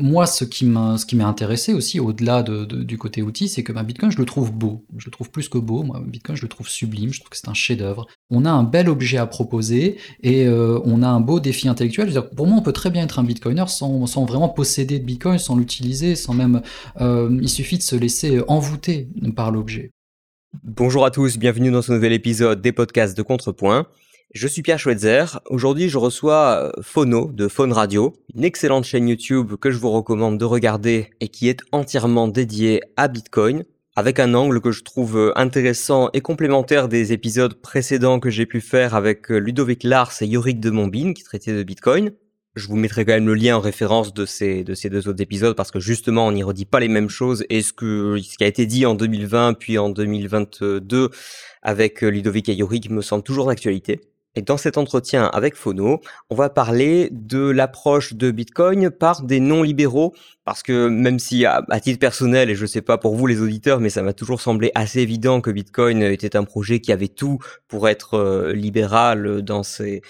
moi, ce qui m'a intéressé aussi au-delà de du côté outil, c'est que, bah, Bitcoin, je le trouve beau. Je le trouve plus que beau, moi, Bitcoin, je le trouve sublime, je trouve que c'est un chef-d'œuvre. On a un bel objet à proposer et euh, on a un beau défi intellectuel. pour moi, on peut très bien être un bitcoiner sans sans vraiment posséder de Bitcoin, sans l'utiliser, sans même, euh, il suffit de se laisser envoûter par l'objet. Bonjour à tous, bienvenue dans ce nouvel épisode des podcasts de Contrepoint. Je suis Pierre Schweitzer. Aujourd'hui, je reçois euh, Phono de Phone Radio, une excellente chaîne YouTube que je vous recommande de regarder et qui est entièrement dédiée à Bitcoin, avec un angle que je trouve euh, intéressant et complémentaire des épisodes précédents que j'ai pu faire avec euh, Ludovic Lars et Yorick de Montbine qui traitaient de Bitcoin. Je vous mettrai quand même le lien en référence de ces, de ces deux autres épisodes parce que justement on n'y redit pas les mêmes choses et ce, ce qui a été dit en 2020 puis en 2022 avec Ludovic et Yorick me semble toujours d'actualité. Et dans cet entretien avec Phono, on va parler de l'approche de Bitcoin par des non-libéraux, parce que même si à, titre personnel, et je ne sais pas pour vous les auditeurs, mais ça m'a toujours semblé assez évident que Bitcoin était un projet qui avait tout pour être euh, libéral dans ses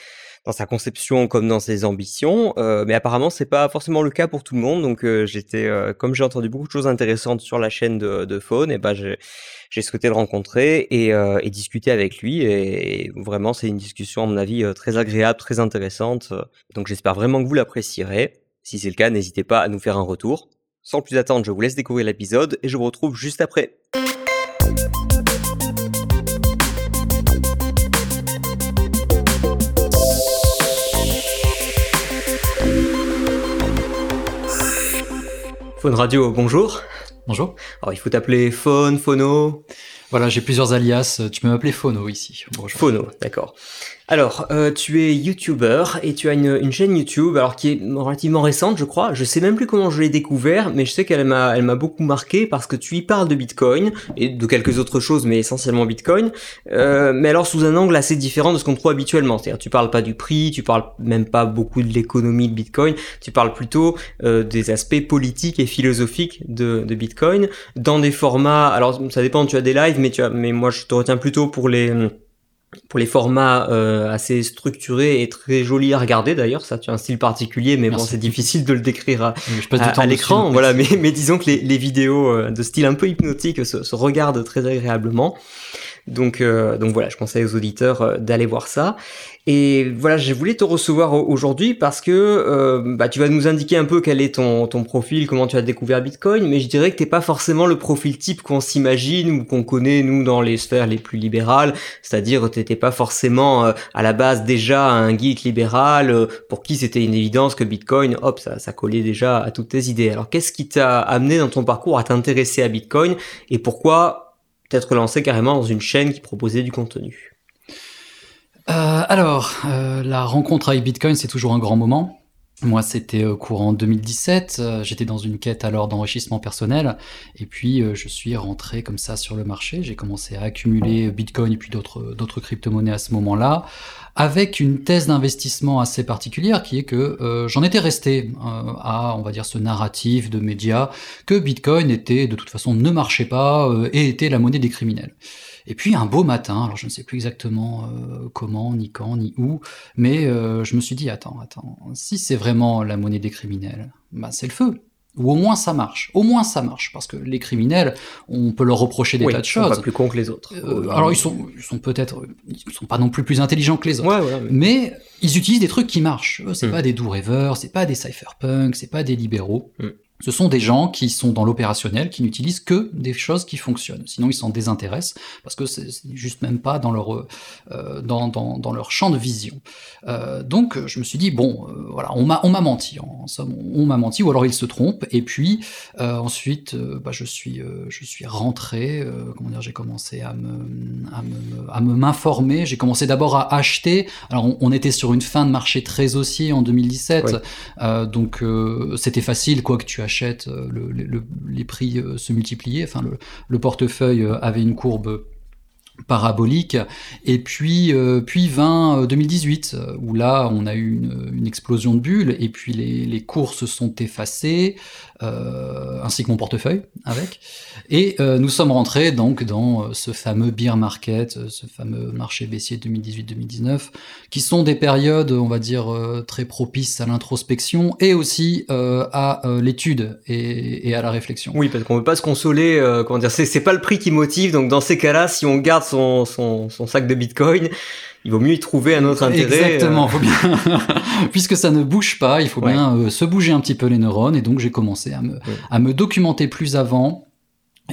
dans sa conception comme dans ses ambitions, euh, mais apparemment c'est pas forcément le cas pour tout le monde. Donc euh, j'étais, comme j'ai entendu beaucoup de choses intéressantes sur la chaîne de, de Faune, et ben j'ai j'ai souhaité le rencontrer et, euh, et, discuter avec lui. Et, vraiment, c'est une discussion, à mon avis, euh, très agréable, très intéressante. Donc j'espère vraiment que vous l'apprécierez. Si c'est le cas, n'hésitez pas à nous faire un retour. Sans plus attendre, je vous laisse découvrir l'épisode et je vous retrouve juste après. Phone Radio, bonjour. Bonjour. Alors, il faut t'appeler Phone, Phono. Voilà, j'ai plusieurs alias. Tu peux m'appeler Phono ici. Bonjour. Phono, d'accord. Alors, euh, tu es YouTuber et tu as une, chaîne YouTube, alors qui est relativement récente, je crois. Je sais même plus comment je l'ai découvert, mais je sais qu'elle m'a, elle m'a beaucoup marqué parce que tu y parles de Bitcoin et de quelques autres choses, mais essentiellement Bitcoin. Euh, mais alors sous un angle assez différent de ce qu'on trouve habituellement. C'est-à-dire, tu parles pas du prix, tu parles même pas beaucoup de l'économie de Bitcoin. Tu parles plutôt euh, des aspects politiques et philosophiques de, de Bitcoin dans des formats. Alors, ça dépend. Tu as des lives, mais tu as, mais moi je te retiens plutôt pour les pour les formats euh, assez structurés et très jolis à regarder d'ailleurs. Ça, tu as un style particulier, mais bon, c'est difficile de le décrire à, l'écran. Voilà, mais, mais disons que les, les vidéos euh, de style un peu hypnotique se, se regardent très agréablement. Donc, euh, donc voilà, je conseille aux auditeurs euh, d'aller voir ça. Et voilà, j'ai voulu te recevoir aujourd'hui parce que euh, bah, tu vas nous indiquer un peu quel est ton, ton profil, comment tu as découvert Bitcoin, mais je dirais que t'es pas forcément le profil type qu'on s'imagine ou qu'on connaît nous dans les sphères les plus libérales, c'est-à-dire t'étais pas forcément à la base déjà un geek libéral pour qui c'était une évidence que Bitcoin, hop, ça, ça collait déjà à toutes tes idées. Alors qu'est-ce qui t'a amené dans ton parcours à t'intéresser à Bitcoin et pourquoi peut-être lancé carrément dans une chaîne qui proposait du contenu euh, Alors, euh, la rencontre avec Bitcoin, c'est toujours un grand moment. Moi, c'était au courant 2017. Euh, j'étais dans une quête alors d'enrichissement personnel. Et puis, je suis rentré comme ça sur le marché. J'ai commencé à accumuler Bitcoin et puis d'autres crypto-monnaies à ce moment-là avec une thèse d'investissement assez particulière qui est que euh, j'en étais resté euh, à, on va dire, ce narratif de médias que Bitcoin était, de toute façon, ne marchait pas euh, et était la monnaie des criminels. Et puis un beau matin, alors je ne sais plus exactement comment, ni quand, ni où, mais je me suis dit, attends, attends, si c'est vraiment la monnaie des criminels, bah c'est le feu. Ou au moins ça marche. Au moins ça marche. Parce que les criminels, on peut leur reprocher des tas de choses. Ils sont pas plus cons que les autres. Euh, alors ils sont, ils sont peut-être, ils sont pas non plus plus intelligents que les autres. mais... ils utilisent des trucs qui marchent. C'est hmm. pas des doux rêveurs, c'est pas des cypherpunks, c'est pas des libéraux. Hmm. Ce sont des gens qui sont dans l'opérationnel, qui n'utilisent que des choses qui fonctionnent. Sinon, ils s'en désintéressent parce que c'est juste même pas dans leur, euh, dans, dans, dans, leur champ de vision. Euh, donc, je me suis dit, bon, euh, voilà, on m'a, on m'a menti, en somme, on m'a menti, ou alors ils se trompent. Et puis, ensuite, bah, je, suis, je suis rentré, comment dire, j'ai commencé à me, à me, à me m'informer. J'ai commencé d'abord à acheter. Alors, on, on, était sur une fin de marché très haussier en 2017. donc, c'était facile, quoi que tu achètes euh, le, les prix euh, se multipliaient, enfin le, portefeuille euh, avait une courbe parabolique. Et puis, puis 20 2018, euh, où là, on a eu une, une explosion de bulles, et puis les, les cours se sont effacés, euh, ainsi que mon portefeuille avec. Et euh, nous sommes rentrés donc dans euh, ce fameux beer market, euh, ce fameux marché baissier 2018-2019, qui sont des périodes, on va dire, très propices à l'introspection et aussi à l'étude et, et, à la réflexion. Oui, parce qu'on veut pas se consoler, comment dire, c'est pas le prix qui motive, donc dans ces cas-là, si on garde son, son, son sac de bitcoin, il vaut mieux y trouver un autre intérêt. Exactement, faut bien... puisque ça ne bouge pas, il faut ouais. bien euh, se bouger un petit peu les neurones, et donc j'ai commencé à me, ouais. à me documenter plus avant,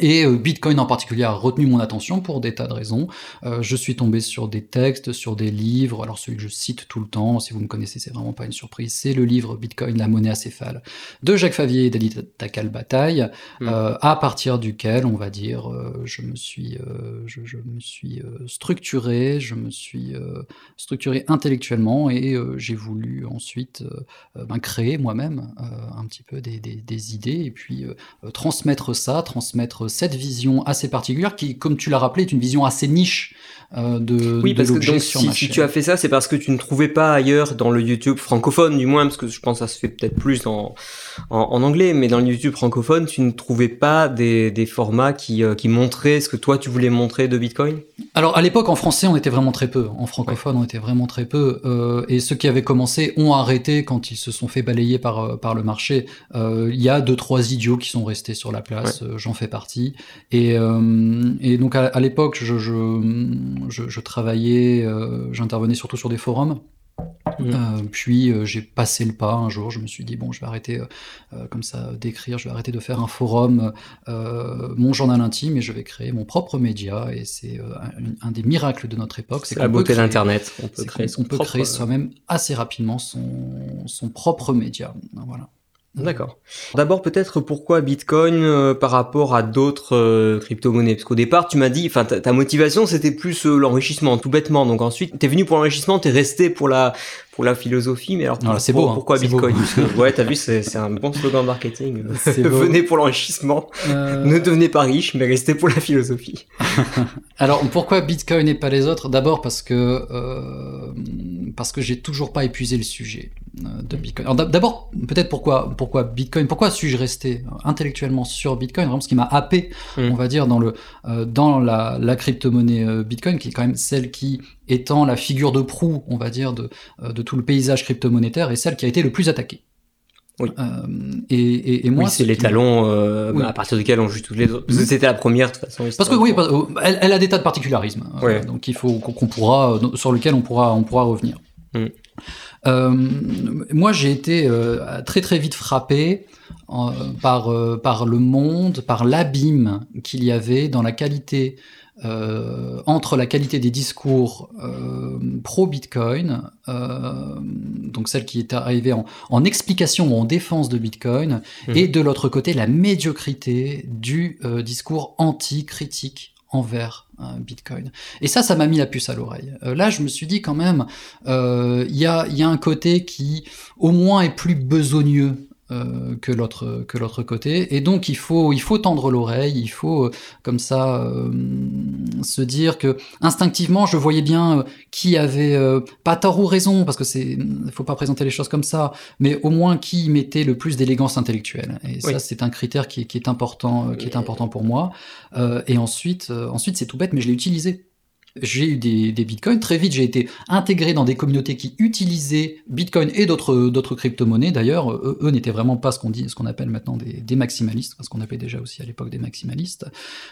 et euh, Bitcoin en particulier a retenu mon attention pour des tas de raisons. Euh, je suis tombé sur des textes, sur des livres. Alors celui que je cite tout le temps, si vous me connaissez, c'est vraiment pas une surprise. C'est le livre Bitcoin, la monnaie acéphale de Jacques Favier et d'Ali Takal Bataille, mmh. euh, à partir duquel, on va dire, euh, je me suis, je, je, me suis structuré, je me suis structuré intellectuellement et j'ai voulu ensuite ben, créer moi-même un petit peu des, des, des, idées et puis transmettre ça, transmettre cette vision assez particulière qui, comme tu l'as rappelé, est une vision assez niche euh, de Oui, de parce que donc, si, si, tu as fait ça, c'est parce que tu ne trouvais pas ailleurs dans le YouTube francophone, du moins, parce que je pense que ça se fait peut-être plus en, en, en, anglais, mais dans le YouTube francophone, tu ne trouvais pas des, des formats qui, euh, qui montraient ce que toi tu voulais montrer de Bitcoin? Alors à l'époque, en français, on était vraiment très peu. En francophone, ouais. on était vraiment très peu. Euh, et ceux qui avaient commencé ont arrêté quand ils se sont fait balayer par, euh, par le marché. Il y a deux, trois idiots qui sont restés sur la place, ouais. j'en fais partie. Et, et donc à, à l'époque, je, je je, je travaillais, euh, j'intervenais surtout sur des forums. Mmh. Euh, puis euh, j'ai passé le pas un jour, je me suis dit bon je vais arrêter euh, comme ça d'écrire, je vais arrêter de faire un forum, euh, mon journal intime et je vais créer mon propre média et c'est un, un, des miracles de notre époque. C'est la beauté d'internet, on peut créer, on peut créer soi-même assez rapidement son, son propre média. Voilà. D'accord. D'abord peut-être pourquoi Bitcoin euh, par rapport à d'autres euh, crypto-monnaies? Parce qu'au départ tu m'as dit, enfin ta, motivation c'était plus euh, l'enrichissement, tout bêtement. Donc ensuite t'es venu pour l'enrichissement, t'es resté pour la pour la philosophie. Mais alors c'est beau. Hein. Pourquoi Bitcoin beau. Ouais, t'as vu, c'est un bon slogan marketing. Venez pour l'enrichissement, euh... ne devenez pas riche, mais restez pour la philosophie. alors pourquoi Bitcoin et pas les autres? D'abord parce que euh, parce que j'ai toujours pas épuisé le sujet de Bitcoin. D'abord, peut-être pourquoi, pourquoi Bitcoin Pourquoi suis-je resté intellectuellement sur Bitcoin? Vraiment, ce qui m'a happé, mm. on va dire, dans, le, euh, dans la, la crypto-monnaie euh, Bitcoin, qui est quand même celle qui, étant la figure de proue, on va dire, de, euh, de tout le paysage crypto-monétaire, est celle qui a été le plus attaquée. Oui. Euh, et, et, et, moi, oui, c'est l'étalon euh, oui. à partir duquel on juge toutes les autres. Parce que c'était la première de toute façon. Parce que oui, elle, elle, a des tas de particularismes. Oui. Euh, donc il faut qu'on pourra, sur lequel on pourra, on pourra revenir. Mm. Euh, moi, j'ai été euh, très très vite frappé euh, par, par le monde, par l'abîme qu'il y avait dans la qualité euh, entre la qualité des discours euh, pro-Bitcoin, euh, donc celle qui est arrivée en, en, explication ou en défense de Bitcoin, mmh. et de l'autre côté la médiocrité du discours anti-critique envers euh, Bitcoin. Et ça, ça m'a mis la puce à l'oreille. Euh, là, je me suis dit quand même, il euh, y, a, y a un côté qui, au moins, est plus besogneux euh, que l'autre que l'autre côté. Et donc il faut il faut tendre l'oreille il faut euh, comme ça euh, se dire que instinctivement je voyais bien qui avait pas tort ou raison parce que c'est faut pas présenter les choses comme ça mais au moins qui mettait le plus d'élégance intellectuelle. Et oui. ça c'est un critère qui, qui, est important qui est important pour moi. Et ensuite ensuite c'est tout bête mais je l'ai utilisé j'ai eu des, bitcoins. Très vite, j'ai été intégré dans des communautés qui utilisaient bitcoin et d'autres d'autres crypto-monnaies. D'ailleurs, eux, n'étaient vraiment pas ce qu'on dit, ce qu'on appelle maintenant des, des maximalistes, ce qu'on appelait déjà aussi à l'époque des maximalistes.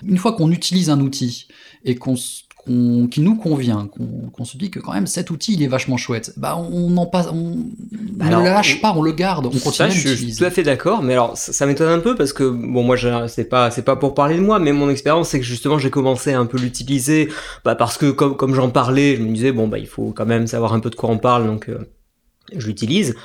Une fois qu'on utilise un outil et qu'on qu qui nous convient, qu'on qu se dit que quand même cet outil il est vachement chouette, bah on en passe, on bah ne le lâche pas, on le garde, on continue ça, à l'utiliser. Je suis tout à fait d'accord, mais alors ça, ça m'étonne un peu parce que bon moi c'est pas c'est pas pour parler de moi, mais mon expérience c'est que justement j'ai commencé à un peu l'utiliser, bah, parce que comme comme j'en parlais, je me disais bon bah il faut quand même savoir un peu de quoi on parle, donc euh, je l'utilise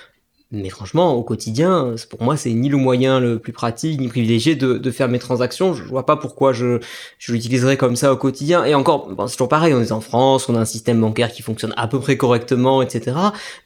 Mais franchement, au quotidien, pour moi, c'est ni le moyen le plus pratique, ni privilégié de, de faire mes transactions. Je vois pas pourquoi je, je l'utiliserais comme ça au quotidien. Et encore, bon, c'est toujours pareil, on est en France, on a un système bancaire qui fonctionne à peu près correctement, etc.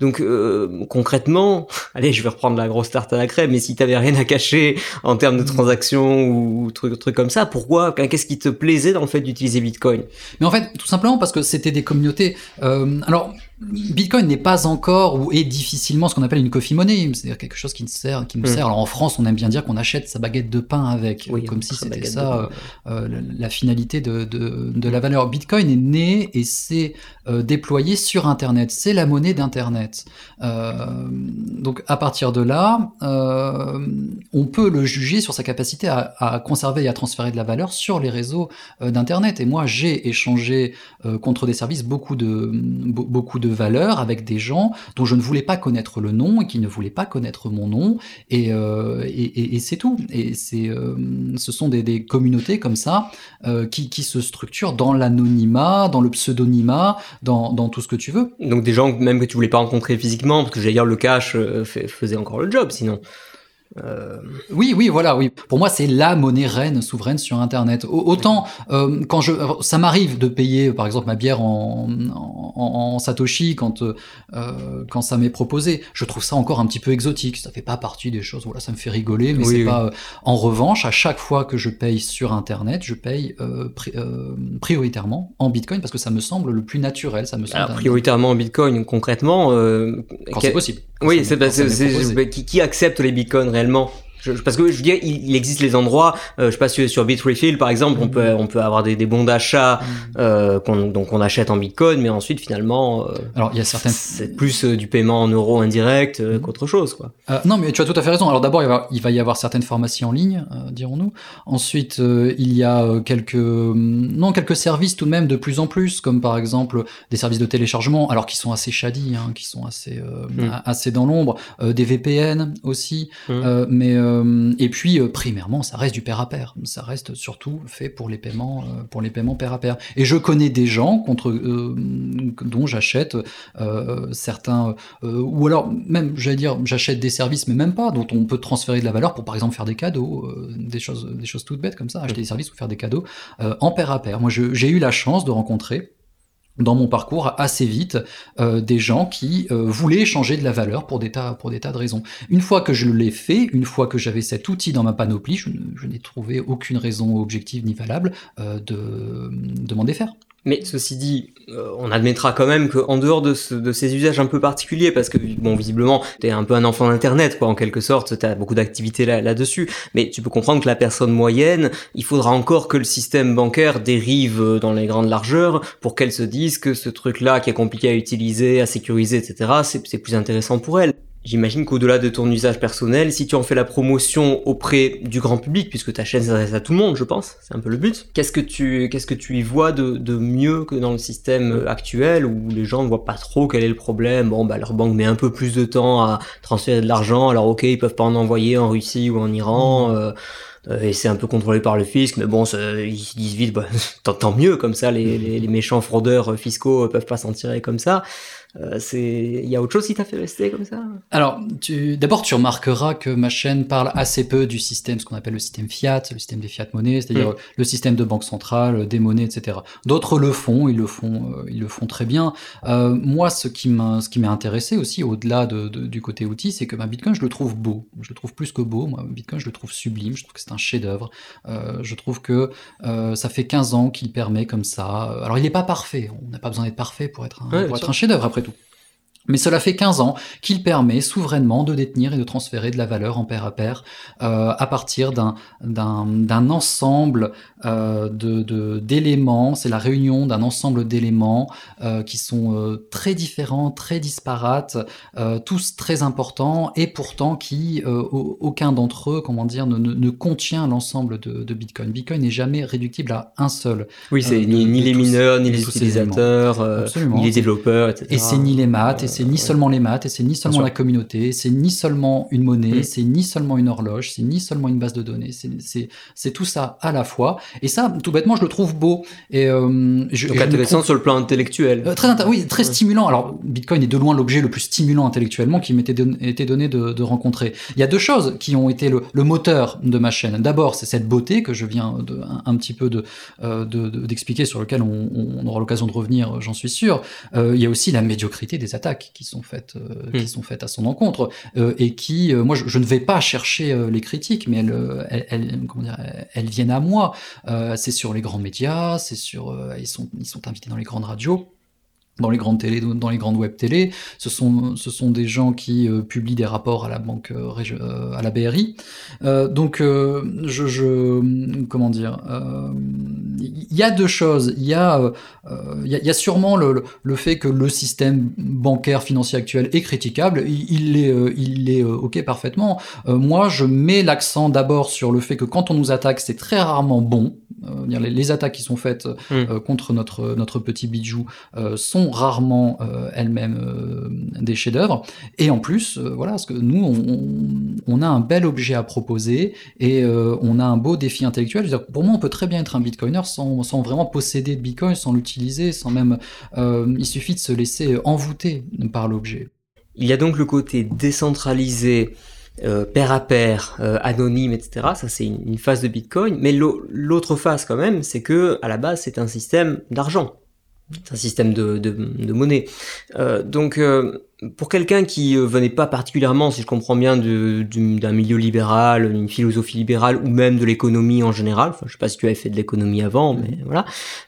Donc euh, concrètement, allez, je vais reprendre la grosse tarte à la crème, mais si t'avais rien à cacher en termes de mmh. transactions ou trucs trucs comme ça, pourquoi Qu'est-ce qui te plaisait dans le fait d'utiliser Bitcoin? Mais en fait, tout simplement parce que c'était des communautés. Euh, alors, Bitcoin n'est pas encore ou est difficilement ce qu'on appelle une coffee money, c'est-à-dire quelque chose qui, sert, qui hmm. sert. Alors en France, on aime bien dire qu'on achète sa baguette de pain avec, comme si c'était ça euh, la, finalité de, de, de, la valeur. Bitcoin est né et s'est euh, déployé sur Internet. C'est la monnaie d'Internet. Euh, donc à partir de là, euh, on peut le juger sur sa capacité à, à, conserver et à transférer de la valeur sur les réseaux euh, d'Internet. Et moi, j'ai échangé contre des services beaucoup de beaucoup de valeurs avec des gens dont je ne voulais pas connaître le nom et qui ne voulaient pas connaître mon nom. Et, euh, c'est tout. Et c'est euh, ce sont des, communautés comme ça euh, qui, se structurent dans l'anonymat dans le pseudonymat dans, tout ce que tu veux. Donc des gens même que tu voulais pas rencontrer physiquement parce que j'allais dire le cash faisait encore le job sinon euh... Oui, oui, voilà, oui. Pour moi, c'est la monnaie reine souveraine sur Internet. Autant euh, quand je, ça m'arrive de payer, par exemple, ma bière en, en, en satoshi quand euh, quand ça m'est proposé. Je trouve ça encore un petit peu exotique. Ça fait pas partie des choses. Voilà, ça me fait rigoler, mais c'est pas. En revanche, à chaque fois que je paye sur Internet, je paye euh, pri euh, prioritairement en Bitcoin parce que ça me semble le plus naturel. Ça me semble. Alors, prioritairement en Bitcoin, concrètement. Euh, quand c'est possible. Oui, c'est qui, qui accepte les bitcoins réellement? Parce que je veux dire, il, existe les endroits, euh, je sais pas sur, sur Bitrefill par exemple, on peut on peut avoir des, des bons d'achat mm. euh, qu'on donc on achète en Bitcoin, mais ensuite finalement, euh, alors il y a certaines c'est plus euh, du paiement en euros indirect mm. qu'autre chose quoi. Non, mais tu as tout à fait raison. Alors d'abord il, il, va y avoir certaines pharmacies en ligne, dirons-nous. Ensuite il y a quelques non quelques services tout de même de plus en plus, comme par exemple des services de téléchargement, alors qui sont assez shady, hein, qui sont assez mm. assez dans l'ombre, des VPN aussi, mais euh, et puis, euh, primairement, ça reste du pair à pair. Ça reste surtout fait pour les paiements, euh, pour les paiements pair à pair. Et je connais des gens contre dont j'achète certains, ou alors même, j'allais dire, j'achète des services, mais même pas, dont on peut transférer de la valeur pour, par exemple, faire des cadeaux, des choses, des choses toutes bêtes comme ça, acheter des services ou faire des cadeaux en pair à pair. Moi, j'ai eu la chance de rencontrer dans mon parcours assez vite euh, des gens qui euh, voulaient échanger de la valeur pour des tas pour des tas de raisons. Une fois que je l'ai fait, une fois que j'avais cet outil dans ma panoplie, je, n'ai trouvé aucune raison objective ni valable euh, de demander faire. Mais ceci dit, euh, on admettra quand même qu'en dehors de, ce, de, ces usages un peu particuliers, parce que bon, visiblement, t'es un peu un enfant d'Internet, quoi, en quelque sorte, t'as beaucoup d'activités là, là-dessus, mais tu peux comprendre que la personne moyenne, il faudra encore que le système bancaire dérive euh, dans les grandes largeurs pour qu'elle se dise que ce truc-là, qui est compliqué à utiliser, à sécuriser, etc., c'est plus intéressant pour elle. J'imagine qu'au-delà de ton usage personnel, si tu en fais la promotion auprès du grand public, puisque ta chaîne s'adresse à tout le monde, je pense, c'est un peu le but. Qu'est-ce que tu, qu'est-ce que tu y vois de, de, mieux que dans le système actuel où les gens ne voient pas trop quel est le problème? Bon, bah leur banque met un peu plus de temps à transférer de l'argent, alors ok, ils peuvent pas en envoyer en Russie ou en Iran. Mmh. Euh, euh, et c'est un peu contrôlé par le fisc, mais bon, ils se disent vite, bah, tant, mieux, comme ça, les, les, les méchants fraudeurs fiscaux peuvent pas s'en tirer comme ça. Euh, il y a autre chose qui t'a fait rester comme ça? Alors, tu... d'abord, tu remarqueras que ma chaîne parle assez peu du système, ce qu'on appelle le système fiat, le système des fiat monnaies, c'est-à-dire mm. le système de banque centrale, des monnaies, etc. D'autres le font, ils le font, euh, ils le font très bien. Euh, moi, ce qui m'a, ce qui m'a intéressé aussi, au-delà de, de, du côté outil, c'est que ma Bitcoin, je le trouve beau. Je le trouve plus que beau. Moi, Bitcoin, je le trouve sublime. Je trouve que c'est un chef-d'œuvre. Euh, je trouve que euh, ça fait 15 ans qu'il permet comme ça. Alors, il n'est pas parfait. On n'a pas besoin d'être parfait pour être un, ouais, pour être un chef-d'œuvre après tout. Mais cela fait 15 ans qu'il permet souverainement de détenir et de transférer de la valeur en pair à pair euh, à partir d'un ensemble euh, d'éléments. De, C'est la réunion d'un ensemble d'éléments euh, qui sont euh, très différents, très disparates, tous très importants et pourtant qui, aucun d'entre eux, comment dire, ne, ne, ne contient l'ensemble de, de, Bitcoin. Bitcoin n'est jamais réductible à un seul. Oui, c'est ni, ni les mineurs, ni les utilisateurs, ni les développeurs, etc. Et c'est ni les maths, et c'est ni seulement les maths, et c'est ni seulement la communauté, c'est ni seulement une monnaie, mm. c'est ni seulement une horloge, c'est ni seulement une base de données, c'est tout ça à la fois. Et ça, tout bêtement, je le trouve beau. Et, je, Donc intéressant sur le plan intellectuel. très oui, très stimulant. Alors, Bitcoin est de loin l'objet le plus stimulant intellectuellement qui m'était été donné de, de, rencontrer. Il y a deux choses qui ont été le, le moteur de ma chaîne. D'abord, c'est cette beauté que je viens de, un, petit peu d'expliquer, de, d'expliquer sur lequel on, on aura l'occasion de revenir, j'en suis sûr. Euh, il y a aussi la médiocrité des attaques qui sont faites, euh, qui hmm. sont faites à son encontre euh, et qui, moi, je, ne vais pas chercher les critiques, mais elles, elles, comment dire, elles viennent à moi. c'est sur les grands médias, c'est sur, ils sont, ils sont invités dans les grandes radios dans les grandes télé, dans les grandes web télé. Ce sont, ce sont des gens qui euh, publient des rapports à la banque, euh, euh, à la BRI. donc, je, je, comment dire, il y a deux choses. Il y a, il y, a sûrement le, le, fait que le système bancaire financier actuel est critiquable. Il l'est, il est ok parfaitement. moi, je mets l'accent d'abord sur le fait que quand on nous attaque, c'est très rarement bon. Les, les, attaques qui sont faites mmh. contre notre notre petit bijou sont rarement euh, elles-mêmes euh, des chefs-d'œuvre. Et en plus, euh, voilà, parce que nous, on, a un bel objet à proposer et on a un beau défi intellectuel. pour moi, on peut très bien être un bitcoiner sans, sans vraiment posséder de bitcoin, sans l'utiliser, sans même. il suffit de se laisser envoûter par l'objet. Il y a donc le côté décentralisé. pair à pair, anonyme, etc. Ça, c'est une, phase de Bitcoin. Mais l'autre phase, quand même, c'est que à la base, c'est un système d'argent. C'est un système de, de, monnaie. Euh, donc, euh, pour quelqu'un qui euh, venait pas particulièrement, si je comprends bien, d'un milieu libéral, une philosophie libérale ou même de l'économie en général, enfin, je sais pas si tu avais fait de l'économie avant, mais voilà,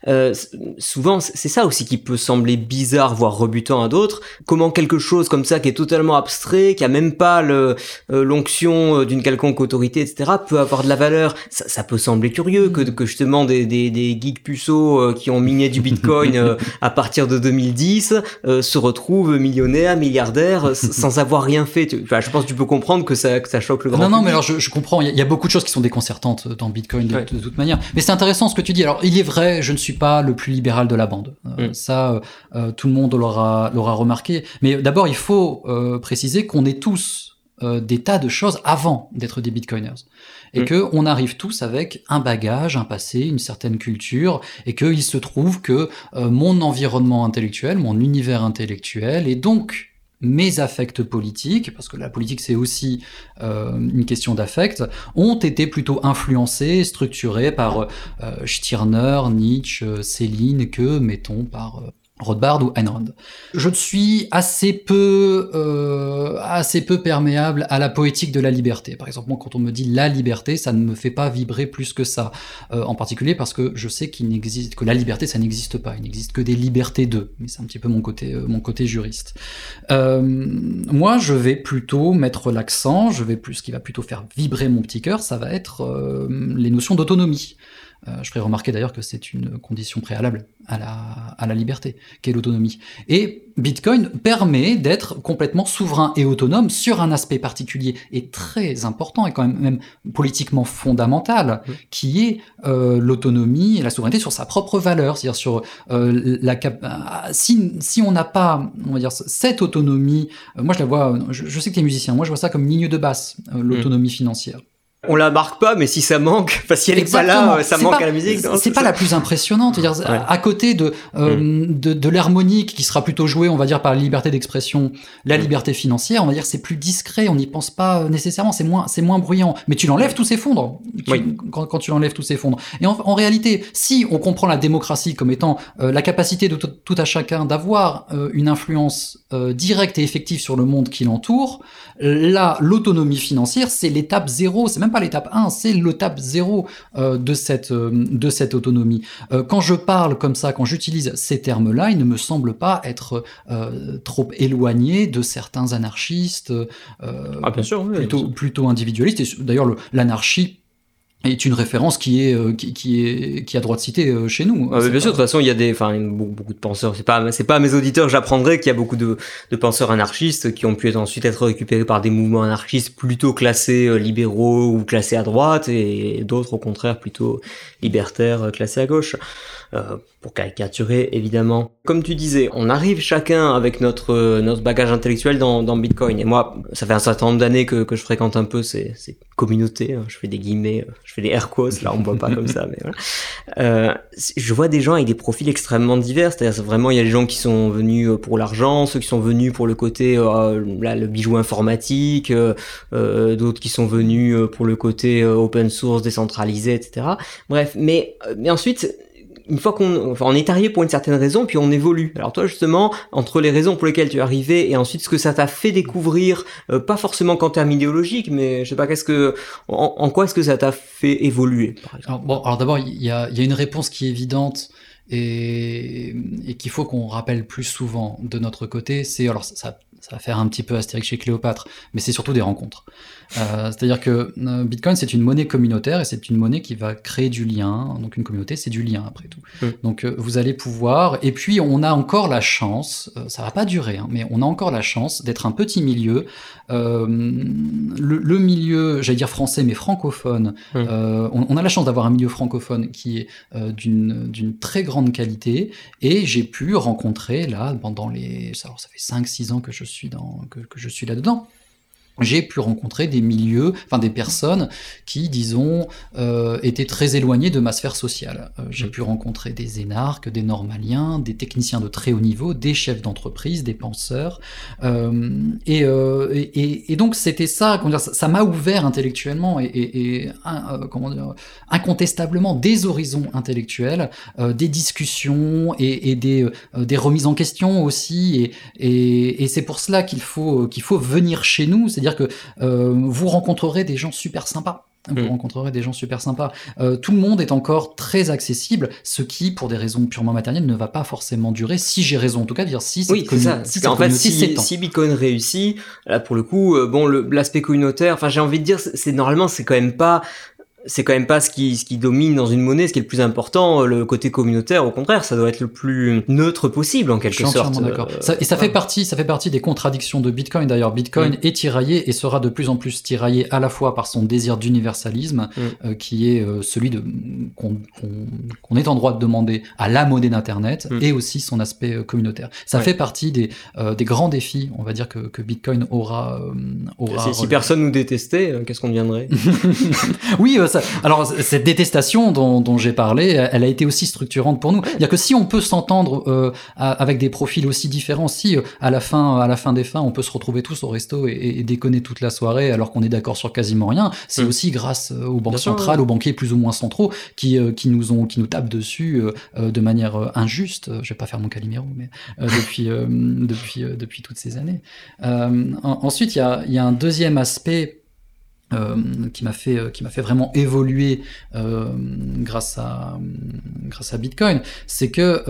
euh, souvent c'est ça aussi qui peut sembler bizarre, voire rebutant à d'autres. Comment quelque chose comme ça qui est totalement abstrait, qui a même pas euh, l'onction d'une quelconque autorité, etc., peut avoir de la valeur. Ça, ça peut sembler curieux que, que justement des, des, des geeks puceaux qui ont miné du Bitcoin à partir de 2010 se retrouvent millionnaires milliardaire sans avoir rien fait. je pense que tu peux comprendre que ça, ça choque le grand Non, non, mais alors je, comprends. Il y, a beaucoup de choses qui sont déconcertantes dans Bitcoin de, toute manière. Mais c'est intéressant ce que tu dis. Alors, il est vrai, je ne suis pas le plus libéral de la bande. Euh, mm. Ça, euh, euh, tout le monde l'aura remarqué. Mais d'abord, il faut préciser qu'on est tous des tas de choses avant d'être des bitcoiners. Et mm. que on arrive tous avec un bagage, un passé, une certaine culture, et qu'il se trouve que mon environnement intellectuel, mon univers intellectuel, et donc mes affects politiques, parce que la politique c'est aussi euh, une question d'affect, ont été plutôt influencés, structurés par euh, Stirner, Nietzsche, Céline, que mettons par euh, Rothbard ou Ayn Rand. Je suis assez peu, euh, assez peu perméable à la poétique de la liberté. Par exemple, moi, quand on me dit la liberté, ça ne me fait pas vibrer plus que ça. Euh, en particulier parce que je sais qu'il n'existe que la liberté, ça n'existe pas. Il n'existe que des libertés d'eux. Mais c'est un petit peu mon côté, euh, mon côté juriste. Euh, moi, je vais plutôt mettre l'accent. Je vais plus, ce qui va plutôt faire vibrer mon petit cœur, ça va être les notions d'autonomie. Euh, je ferai remarquer d'ailleurs que c'est une condition préalable à la, à la liberté, qu'est l'autonomie. Et Bitcoin permet d'être complètement souverain et autonome sur un aspect particulier et très important et quand même, même politiquement fondamental, qui est euh, l'autonomie et la souveraineté sur sa propre valeur, c'est-à-dire sur euh, la si, si on n'a pas, on va dire, cette autonomie, moi je la vois, je, sais que tu es musicien, moi je vois ça comme ligne de basse, l'autonomie financière on la marque pas, mais si ça manque, parce si elle est pas là, ça manque à la musique. C'est pas la plus impressionnante. Dire, À côté de, euh, mm. de, de l'harmonique qui sera plutôt jouée, on va dire, par la liberté d'expression, la mm. liberté financière, on va dire, c'est plus discret, on n'y pense pas euh, nécessairement, c'est moins, c'est moins bruyant. Mais tu l'enlèves, tout s'effondre. Quand, quand, tu l'enlèves, tout s'effondre. Et en, réalité, si on comprend la démocratie comme étant euh, la capacité de tout, à chacun d'avoir une influence directe et effective sur le monde qui l'entoure, là, l'autonomie financière, c'est l'étape zéro, c'est même pas l'étape 1, c'est l'étape 0 euh, de, cette, euh, de cette autonomie. Euh, quand je parle comme ça, quand j'utilise ces termes-là, ils ne me semblent pas être trop éloignés de certains anarchistes ah, bien sûr, plutôt, plutôt individualistes. Et d'ailleurs, l'anarchie est une référence qui est euh, qui, qui, est qui a droit de citer euh, chez nous. Ah, bien sûr, de toute façon, il y a des, enfin, beaucoup, de penseurs. C'est pas, c'est pas à mes auditeurs, j'apprendrai qu'il y a beaucoup de, de penseurs anarchistes qui ont pu être ensuite être récupérés par des mouvements anarchistes plutôt classés euh, libéraux ou classés à droite, et d'autres au contraire plutôt libertaires classés à gauche. Euh, pour caricaturer évidemment. Comme tu disais, on arrive chacun avec notre notre bagage intellectuel dans, dans Bitcoin. Et moi, ça fait un certain nombre d'années que, que je fréquente un peu ces, ces communautés. Hein. Je fais des guillemets, euh, je fais des air quotes. Là, on me voit pas comme ça, mais voilà. Euh, je vois des gens avec des profils extrêmement divers. C'est-à-dire vraiment, il y a des gens qui sont venus euh, pour l'argent, ceux qui sont venus pour le côté euh, là, le bijou informatique, euh, d'autres qui sont venus pour le côté open source, décentralisé, etc. Bref, mais mais ensuite une fois qu'on enfin, on est arrivé pour une certaine raison, puis on évolue. Alors toi justement, entre les raisons pour lesquelles tu es arrivé et ensuite ce que ça t'a fait découvrir, euh, pas forcément qu'en termes idéologiques, mais je sais pas qu'est-ce que, en, quoi est-ce que ça t'a fait évoluer alors, Bon, alors d'abord il y a, y a, une réponse qui est évidente et, et qu'il faut qu'on rappelle plus souvent de notre côté. C'est alors ça, ça va faire un petit peu Astérix chez Cléopâtre, mais c'est surtout des rencontres. Euh, c'est-à-dire que euh, Bitcoin, c'est une monnaie communautaire et c'est une monnaie qui va créer du lien. Donc une communauté, c'est du lien après tout. Donc euh, vous allez pouvoir. Et puis on a encore la chance, ça va pas durer, hein, mais on a encore la chance d'être un petit milieu. Le, le, milieu, j'allais dire français, mais francophone. On, on, a la chance d'avoir un milieu francophone qui est d'une très grande qualité. Et j'ai pu rencontrer là, pendant les. Alors, ça fait 5-6 ans que je suis, dans, que, que je suis là-dedans j'ai pu rencontrer des milieux, enfin des personnes qui, disons, euh, étaient très éloignées de ma sphère sociale. Euh, j'ai mmh. pu rencontrer des énarques, des normaliens, des techniciens de très haut niveau, des chefs d'entreprise, des penseurs. Euh, et, et, et, donc c'était ça, comment dire, ça m'a ouvert intellectuellement et, et comment dire, incontestablement des horizons intellectuels, des discussions et, des, des remises en question aussi. Et, et, c'est pour cela qu'il faut qu'il faut venir chez nous, c'est c'est-à-dire que euh, vous rencontrerez des gens super sympas. Vous mm. rencontrerez des gens super sympas. Euh, tout le monde est encore très accessible, ce qui, pour des raisons purement matérielles, ne va pas forcément durer. Si j'ai raison, en tout cas, dire si c'est oui, ça. Si en fait, si, si, Bitcoin réussit, là pour le coup, euh, bon, l'aspect communautaire. Enfin, j'ai envie de dire, c'est normalement, c'est quand même pas c'est quand même pas ce qui, ce qui domine dans une monnaie, ce qui est le plus important, le côté communautaire. Au contraire, ça doit être le plus neutre possible en quelque sorte. d'accord. et ça fait partie, ça fait partie des contradictions de Bitcoin. D'ailleurs, Bitcoin mm. est tiraillé et sera de plus en plus tiraillé à la fois par son désir d'universalisme, mm. euh, qui est euh, celui de qu'on est en droit de demander à la monnaie d'internet, mm. et aussi son aspect euh, communautaire. Ça fait partie des, des grands défis, on va dire que, que Bitcoin aura. aura si, si personne nous détestait, qu'est-ce qu'on deviendrait? Oui alors cette détestation dont, j'ai parlé, elle a été aussi structurante pour nous. C'est-à-dire que si on peut s'entendre euh, avec des profils aussi différents, si euh, à la fin, à la fin des fins, on peut se retrouver tous au resto et, déconner toute la soirée alors qu'on est d'accord sur quasiment rien, c'est mm. aussi grâce euh, aux banques centrales, aux banquiers plus ou moins centraux qui, qui nous ont, qui nous tapent dessus de manière injuste. Je vais pas faire mon Calimero, mais depuis, depuis, depuis toutes ces années. ensuite, il y a, y a un deuxième aspect euh, qui m'a fait euh, qui m'a fait vraiment évoluer euh, grâce à grâce à Bitcoin, c'est que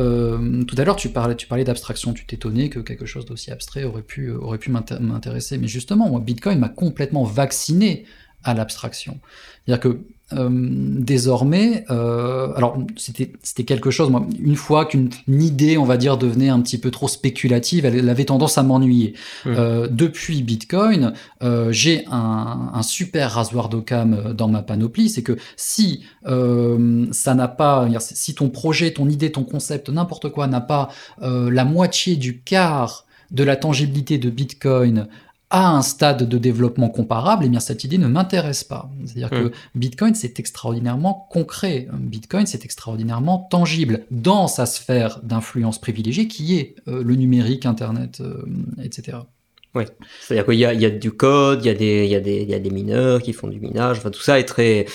tout à l'heure tu parlais tu parlais d'abstraction, tu t'étonnais que quelque chose d'aussi abstrait aurait pu aurait pu m'intéresser, mais justement moi Bitcoin m'a complètement vacciné à l'abstraction, c'est-à-dire que euh, désormais, euh, alors c'était c'était quelque chose. Moi, une fois qu'une idée, on va dire, devenait un petit peu trop spéculative, elle, avait tendance à m'ennuyer. Mmh. Euh, depuis Bitcoin, j'ai un, un, super rasoir d'Occam dans ma panoplie. C'est que si ça n'a pas, si ton projet, ton idée, ton concept, n'importe quoi, n'a pas la moitié du quart de la tangibilité de Bitcoin à un stade de développement comparable, eh bien cette idée ne m'intéresse pas. C'est-à-dire que hmm. Bitcoin, c'est extraordinairement concret. Bitcoin, c'est extraordinairement tangible dans sa sphère d'influence privilégiée qui est euh, le numérique, Internet, euh, etc. Oui, c'est-à-dire qu'il y, y a, du code, il y, a des, il, y a des, il y a des mineurs qui font du minage, enfin tout ça est très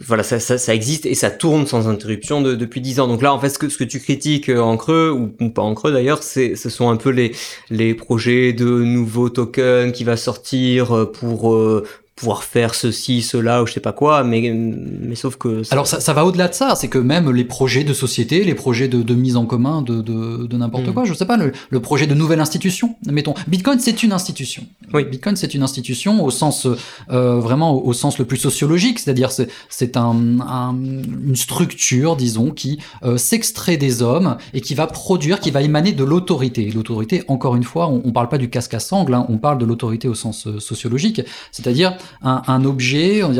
voilà, ça, ça, existe et ça tourne sans interruption de, depuis dix ans. Donc là, en fait, ce que, ce que tu critiques euh, en creux, ou, pas en creux d'ailleurs, c'est, ce sont un peu les, les projets de nouveaux tokens qui va sortir euh, pour, euh, pouvoir faire ceci, cela ou je sais pas quoi, mais, mais sauf que... Alors ça, ça va au-delà de ça, c'est que même les projets de société, les projets de, de mise en commun de, de, de n'importe mm. quoi, je sais pas, le, le, projet de nouvelle institution, mettons, Bitcoin c'est une institution. Oui. Bitcoin c'est une institution au sens, euh, vraiment au, sens le plus sociologique, c'est-à-dire c'est, c'est un, un, une structure, disons, qui euh, s'extrait des hommes et qui va produire, qui va émaner de l'autorité. L'autorité, encore une fois, on, on parle pas du casque à sangle, hein, on parle de l'autorité au sens euh, sociologique, c'est-à-dire un, objet, on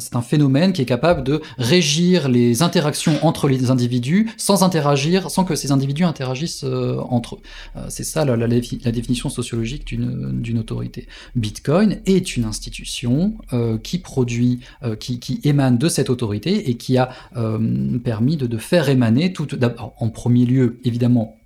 c'est un phénomène qui est capable de régir les interactions entre les individus sans interagir, sans que ces individus interagissent euh, entre eux. Euh, c'est ça la, définition sociologique d'une autorité. Bitcoin est une institution qui produit, qui, qui, émane de cette autorité et qui a permis de, de faire émaner tout, en premier lieu évidemment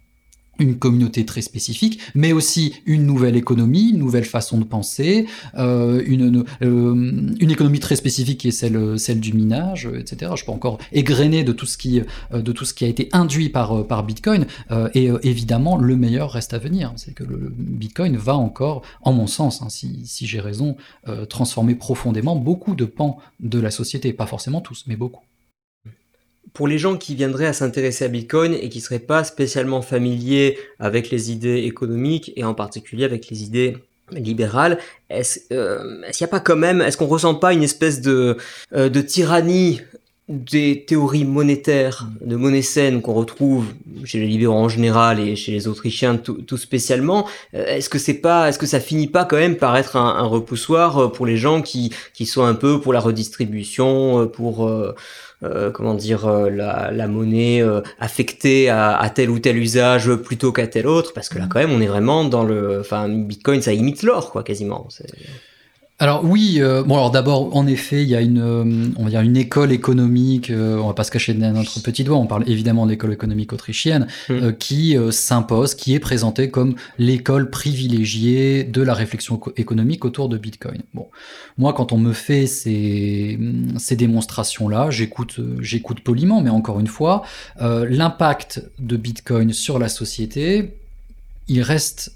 une communauté très spécifique, mais aussi une nouvelle économie, une nouvelle façon de penser, euh, une, euh, une économie très spécifique qui est celle, celle du minage, etc. Je peux encore égrener de tout ce qui, euh, de tout ce qui a été induit par, par Bitcoin, et évidemment, le meilleur reste à venir. C'est que le Bitcoin va encore, en mon sens, hein, si, si j'ai raison, transformer profondément beaucoup de pans de la société. Pas forcément tous, mais beaucoup pour les gens qui viendraient à s'intéresser à Bitcoin et qui seraient pas spécialement familiers avec les idées économiques et en particulier avec les idées libérales, est-ce euh, qu'il n'y a pas quand même, est-ce qu'on ressent pas une espèce de, euh, de tyrannie des théories monétaires, de monnaie saine qu'on retrouve chez les libéraux en général et chez les Autrichiens tout, spécialement, euh, est-ce que c'est pas, est-ce que ça finit pas quand même par être un, un repoussoir pour les gens qui, qui sont un peu pour la redistribution, pour euh, comment dire, euh, la, monnaie euh, affectée à, tel ou tel usage plutôt qu'à tel autre, parce que là, mm. quand même, on est vraiment dans le, enfin, Bitcoin, ça imite l'or, quoi, quasiment. Alors oui, euh, bon alors d'abord en effet il y a une, euh, on va dire une école économique, euh, on va pas se cacher derrière notre petit doigt, on parle évidemment de l'école économique autrichienne mm. qui s'impose, qui est présentée comme l'école privilégiée de la réflexion économique autour de Bitcoin. Bon, moi quand on me fait ces, ces démonstrations là, j'écoute, j'écoute poliment, mais encore une fois, l'impact de Bitcoin sur la société, il reste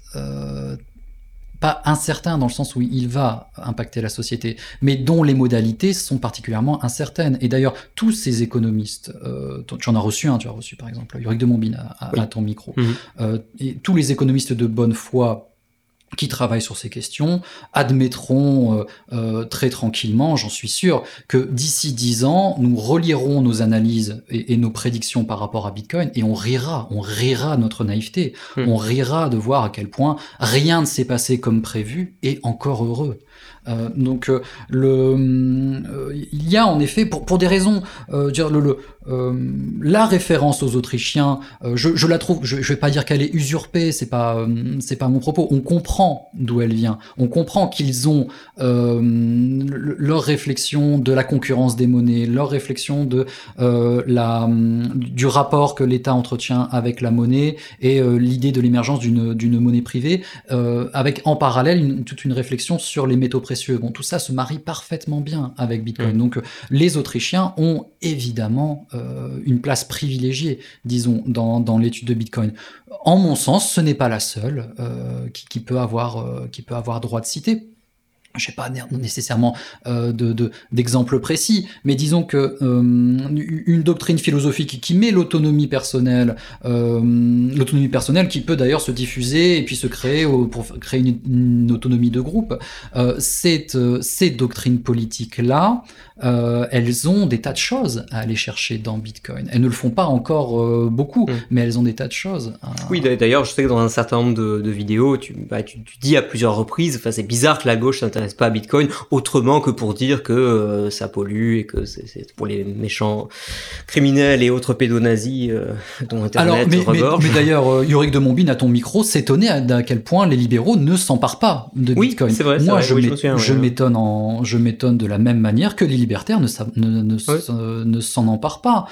pas incertain dans le sens où il va impacter la société, mais dont les modalités sont particulièrement incertaines. Et d'ailleurs, tous ces économistes, euh, tu en as reçu un, tu as reçu par exemple Yorick de Montbine à, ton micro, mhm. euh, et tous les économistes de bonne foi qui travaillent sur ces questions admettront euh, euh, très tranquillement, j'en suis sûr, que d'ici dix ans, nous relierons nos analyses et, nos prédictions par rapport à Bitcoin et on rira, on rira notre naïveté, hmm. on rira de voir à quel point rien ne s'est passé comme prévu et encore heureux. Euh, donc le, il y a en effet, pour, des raisons, euh, la référence aux Autrichiens, euh, je, la trouve, je, je vais pas dire qu'elle est usurpée, c'est pas, euh, c'est pas mon propos. On comprend d'où elle vient. On comprend qu'ils ont leur réflexion de la concurrence des monnaies, leur réflexion de du rapport que l'État entretient avec la monnaie et l'idée de l'émergence d'une, d'une monnaie privée, avec en parallèle toute une réflexion sur les métaux précieux. Bon, tout ça se marie parfaitement bien avec Bitcoin. Mmh. Donc, les Autrichiens ont évidemment euh, une place privilégiée, disons, dans, l'étude de Bitcoin. En mon sens, ce n'est pas la seule euh, qui, peut avoir, euh, qui peut avoir droit de citer je n'ai pas nécessairement euh, d'exemples précis, mais disons que euh, une doctrine philosophique qui met l'autonomie personnelle, euh, l'autonomie personnelle qui peut d'ailleurs se diffuser et puis se créer pour créer une, autonomie de groupe, ces doctrines politiques-là, elles ont des tas de choses à aller chercher dans Bitcoin. Elles ne le font pas encore beaucoup, mm. mais elles ont des tas de choses. Oui, d'ailleurs, je sais que dans un certain nombre de, vidéos, tu, bah, tu, tu, dis à plusieurs reprises, enfin, c'est bizarre que la gauche s'intéresse pas Bitcoin autrement que pour dire que euh, ça pollue et que c'est pour les méchants criminels et autres pédonazis euh, dont Internet Alors, mais, mais, d'ailleurs, euh, Yorick de Montbine à ton micro s'étonnait à, quel point les libéraux ne s'emparent pas de oui, Bitcoin. c'est vrai. Moi, je m'étonne en, je m'étonne de la même manière que les libertaires ne, ne, ne s'en emparent pas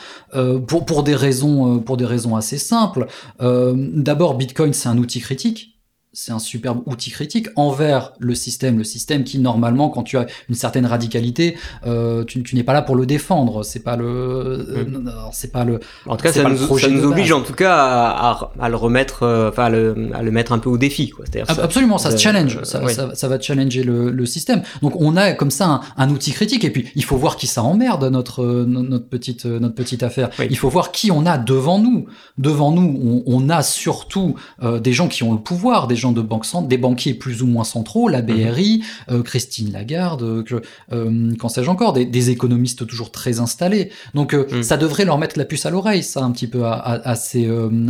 pour pour des raisons pour des raisons assez simples. D'abord, Bitcoin c'est un outil critique c'est un superbe outil critique envers le système, le système qui normalement, quand tu as une certaine radicalité, euh, tu, n'es pas là pour le défendre. C'est pas le, euh, mm. c'est pas le. En tout cas, ça nous, oblige en tout cas à, le remettre, euh, enfin à le, mettre un peu au défi. Quoi. Absolument, ça, se challenge, ça, va challenger le, système. Donc on a comme ça un, outil critique et puis il faut voir qui ça emmerde notre notre petite notre petite affaire. Il faut voir qui on a devant nous. Devant nous, on, a surtout des gens qui ont le pouvoir, des gens de banque centre, des banquiers plus ou moins centraux, la BRI, mhm. euh, Christine Lagarde, euh, euh, qu'en sais-je encore, des, économistes toujours très installés. Donc mhm. ça devrait leur mettre la puce à l'oreille, ça, un petit peu à, à, ces,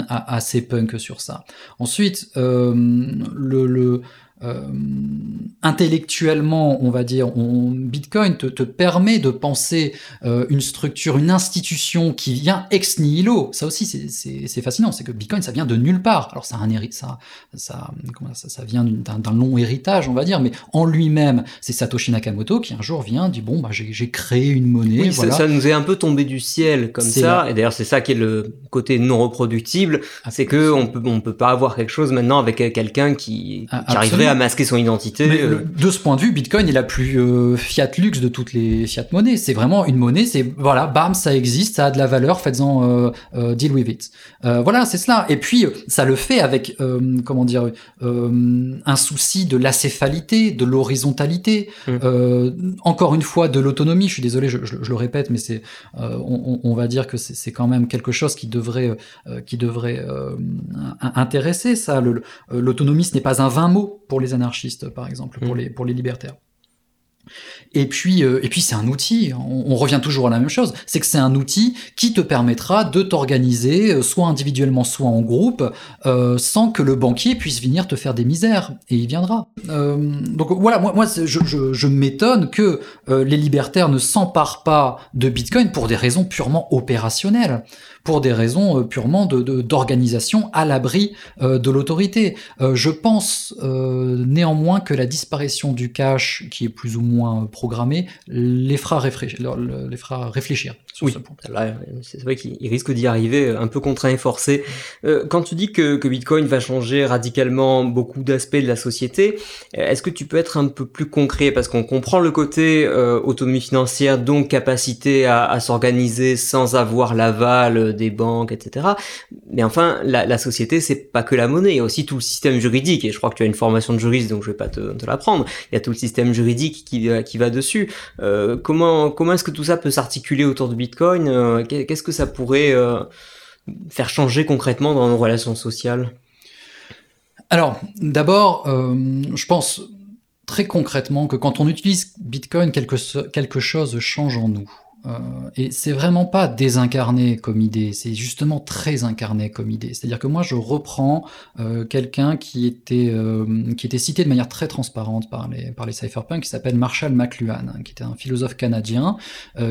à, ces punks sur ça. Ensuite, le, le intellectuellement, on va dire, on, Bitcoin te, te, permet de penser une structure, une institution qui vient ex nihilo. Ça aussi, c'est fascinant. C'est que Bitcoin, ça vient de nulle part. Alors ça, un ça, ça, ça, ça vient d'un long héritage, on va dire, mais en lui-même, c'est Satoshi Nakamoto qui un jour vient, dit bon, bah, j'ai créé une monnaie. Oui, ça, nous est un peu tombé du ciel comme ça. Et d'ailleurs, c'est ça qui est le côté non reproductible, c'est que on peut, on peut pas avoir quelque chose maintenant avec quelqu'un qui, ah, qui arriverait à masquer son identité. Mais euh. de ce point de vue, Bitcoin est la plus euh, fiat luxe de toutes les fiat monnaies. C'est vraiment une monnaie, c'est voilà, bam, ça existe, ça a de la valeur, faites-en euh, deal with it. voilà, c'est cela. Et puis ça le fait avec comment dire un souci de l'acéphalité, de l'horizontalité, mmh. encore une fois de l'autonomie. Je suis désolé, je, je, le répète, mais c'est on, on, va dire que c'est quand même quelque chose qui devrait qui devrait intéresser ça. L'autonomie, ce n'est pas un vain mot pour les anarchistes, par exemple, pour, mm. les, pour les libertaires. Et puis, euh, et puis c'est un outil. On, revient toujours à la même chose. C'est que c'est un outil qui te permettra de t'organiser, euh, soit individuellement, soit en groupe, euh, sans que le banquier puisse venir te faire des misères. Et il viendra. donc voilà, moi, moi je, je, je m'étonne que les libertaires ne s'emparent pas de Bitcoin pour des raisons purement opérationnelles pour des raisons purement de, d'organisation à l'abri de l'autorité. je pense néanmoins que la disparition du cash, qui est plus ou moins programmé les fera réfléchir, les fera réfléchir oui. C'est vrai qu'il risque d'y arriver un peu contraint et forcé. Euh, quand tu dis que, que, Bitcoin va changer radicalement beaucoup d'aspects de la société, est-ce que tu peux être un peu plus concret? Parce qu'on comprend le côté euh, autonomie financière, donc capacité à, à s'organiser sans avoir l'aval des banques, etc. Mais enfin, la, la société, c'est pas que la monnaie, il y a aussi tout le système juridique. Et je crois que tu as une formation de juriste, donc je vais pas te, te l'apprendre. Il y a tout le système juridique qui, qui va dessus. Euh, comment comment est-ce que tout ça peut s'articuler autour de Bitcoin Bitcoin, euh, qu'est-ce que ça pourrait euh, faire changer concrètement dans nos relations sociales? Alors, d'abord, euh, je pense très concrètement que quand on utilise Bitcoin, quelque chose change en nous. Euh, et c'est vraiment pas désincarné comme idée, c'est justement très incarné comme idée. C'est-à-dire que moi, je reprends euh, quelqu'un qui était euh, qui était cité de manière très transparente par les par cypherpunks, qui s'appelle Marshall McLuhan, hein, qui était un philosophe canadien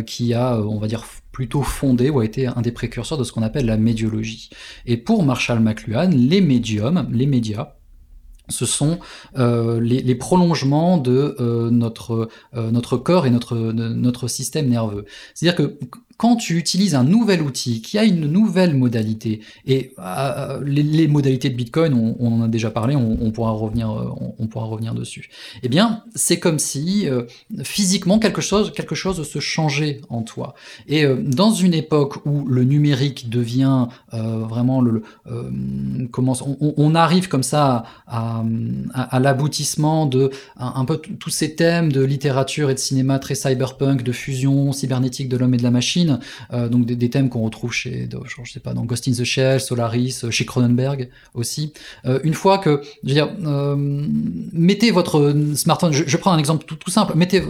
qui a, on va dire, plutôt fondé ou a été un des précurseurs de ce qu'on appelle la médiologie. Et pour Marshall McLuhan, les médiums, les médias, ce sont euh, les, prolongements de euh, notre, euh, notre corps et notre, notre système nerveux. C'est-à-dire que quand tu utilises un nouvel outil qui a une nouvelle modalité, et euh, les, modalités de Bitcoin, on, en a déjà parlé, on, pourra, revenir, euh, on, pourra revenir dessus, eh bien, c'est comme si euh, physiquement quelque chose, quelque chose se changeait en toi. Et dans une époque où le numérique devient vraiment le... on, arrive comme ça à, à, l'aboutissement de un, peu tous ces thèmes de littérature et de cinéma très cyberpunk, de fusion cybernétique de l'homme et de la machine, euh, donc des, thèmes qu'on retrouve chez, je sais pas, dans Ghost in the Shell, Solaris, euh, chez Cronenberg aussi. Euh, une fois que, je veux dire, mettez votre smartphone, je, prends un exemple tout, tout simple, mettez,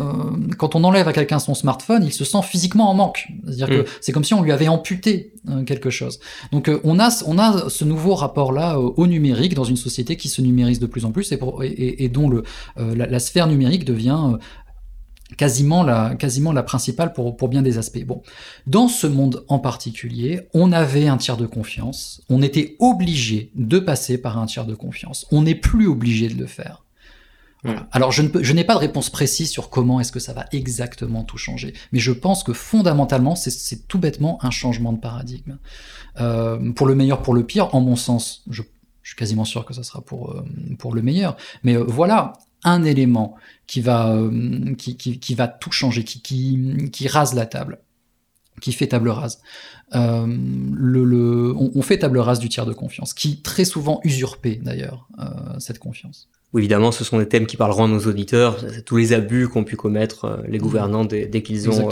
quand on enlève à quelqu'un son smartphone, il se sent physiquement en manque. C'est-à-dire que mm. c'est comme si on lui avait amputé quelque chose. Donc on a, on a ce nouveau rapport-là au numérique dans une société qui se numérise de plus en plus et, et, dont le, la, la, sphère numérique devient quasiment la, quasiment la principale pour, pour bien des aspects. Bon, dans ce monde en particulier, on avait un tiers de confiance, on était obligé de passer par un tiers de confiance, on n'est plus obligé de le faire. Voilà. Alors je, ne je n'ai pas de réponse précise sur comment est-ce que ça va exactement tout changer, mais je pense que fondamentalement c'est tout bêtement un changement de paradigme. Euh, pour le meilleur, pour le pire, en mon sens, je, je suis quasiment sûr que ça sera pour, euh, pour le meilleur. Mais euh, voilà, un élément qui va, euh, qui, qui, qui, va tout changer, qui, qui, qui rase la table, qui fait table rase. Euh, le, le, on, fait table rase du tiers de confiance, qui très souvent usurpait d'ailleurs euh, cette confiance. Oui, évidemment, ce sont des thèmes qui parleront à nos auditeurs, tous les abus qu'ont pu commettre les gouvernants dès, qu'ils ont,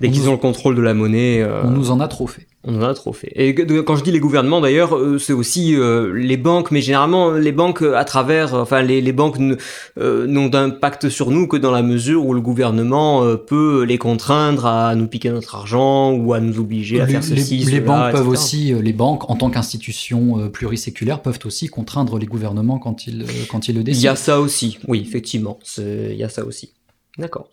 dès qu'ils ont le contrôle de la monnaie. On nous en a trop fait. On en a trop fait. Et quand je dis les gouvernements, d'ailleurs, euh, c'est aussi euh, les banques, mais généralement les banques à travers, enfin les, les banques n'ont d'impact sur nous que dans la mesure où le gouvernement peut les contraindre à nous piquer notre argent ou à nous obliger à faire ceci. Les, les banques peuvent aussi, les banques en tant qu'institution pluriséculaire peuvent aussi contraindre les gouvernements quand ils quand ils le décident. Il y a ça aussi, oui, effectivement, il y a ça aussi. D'accord.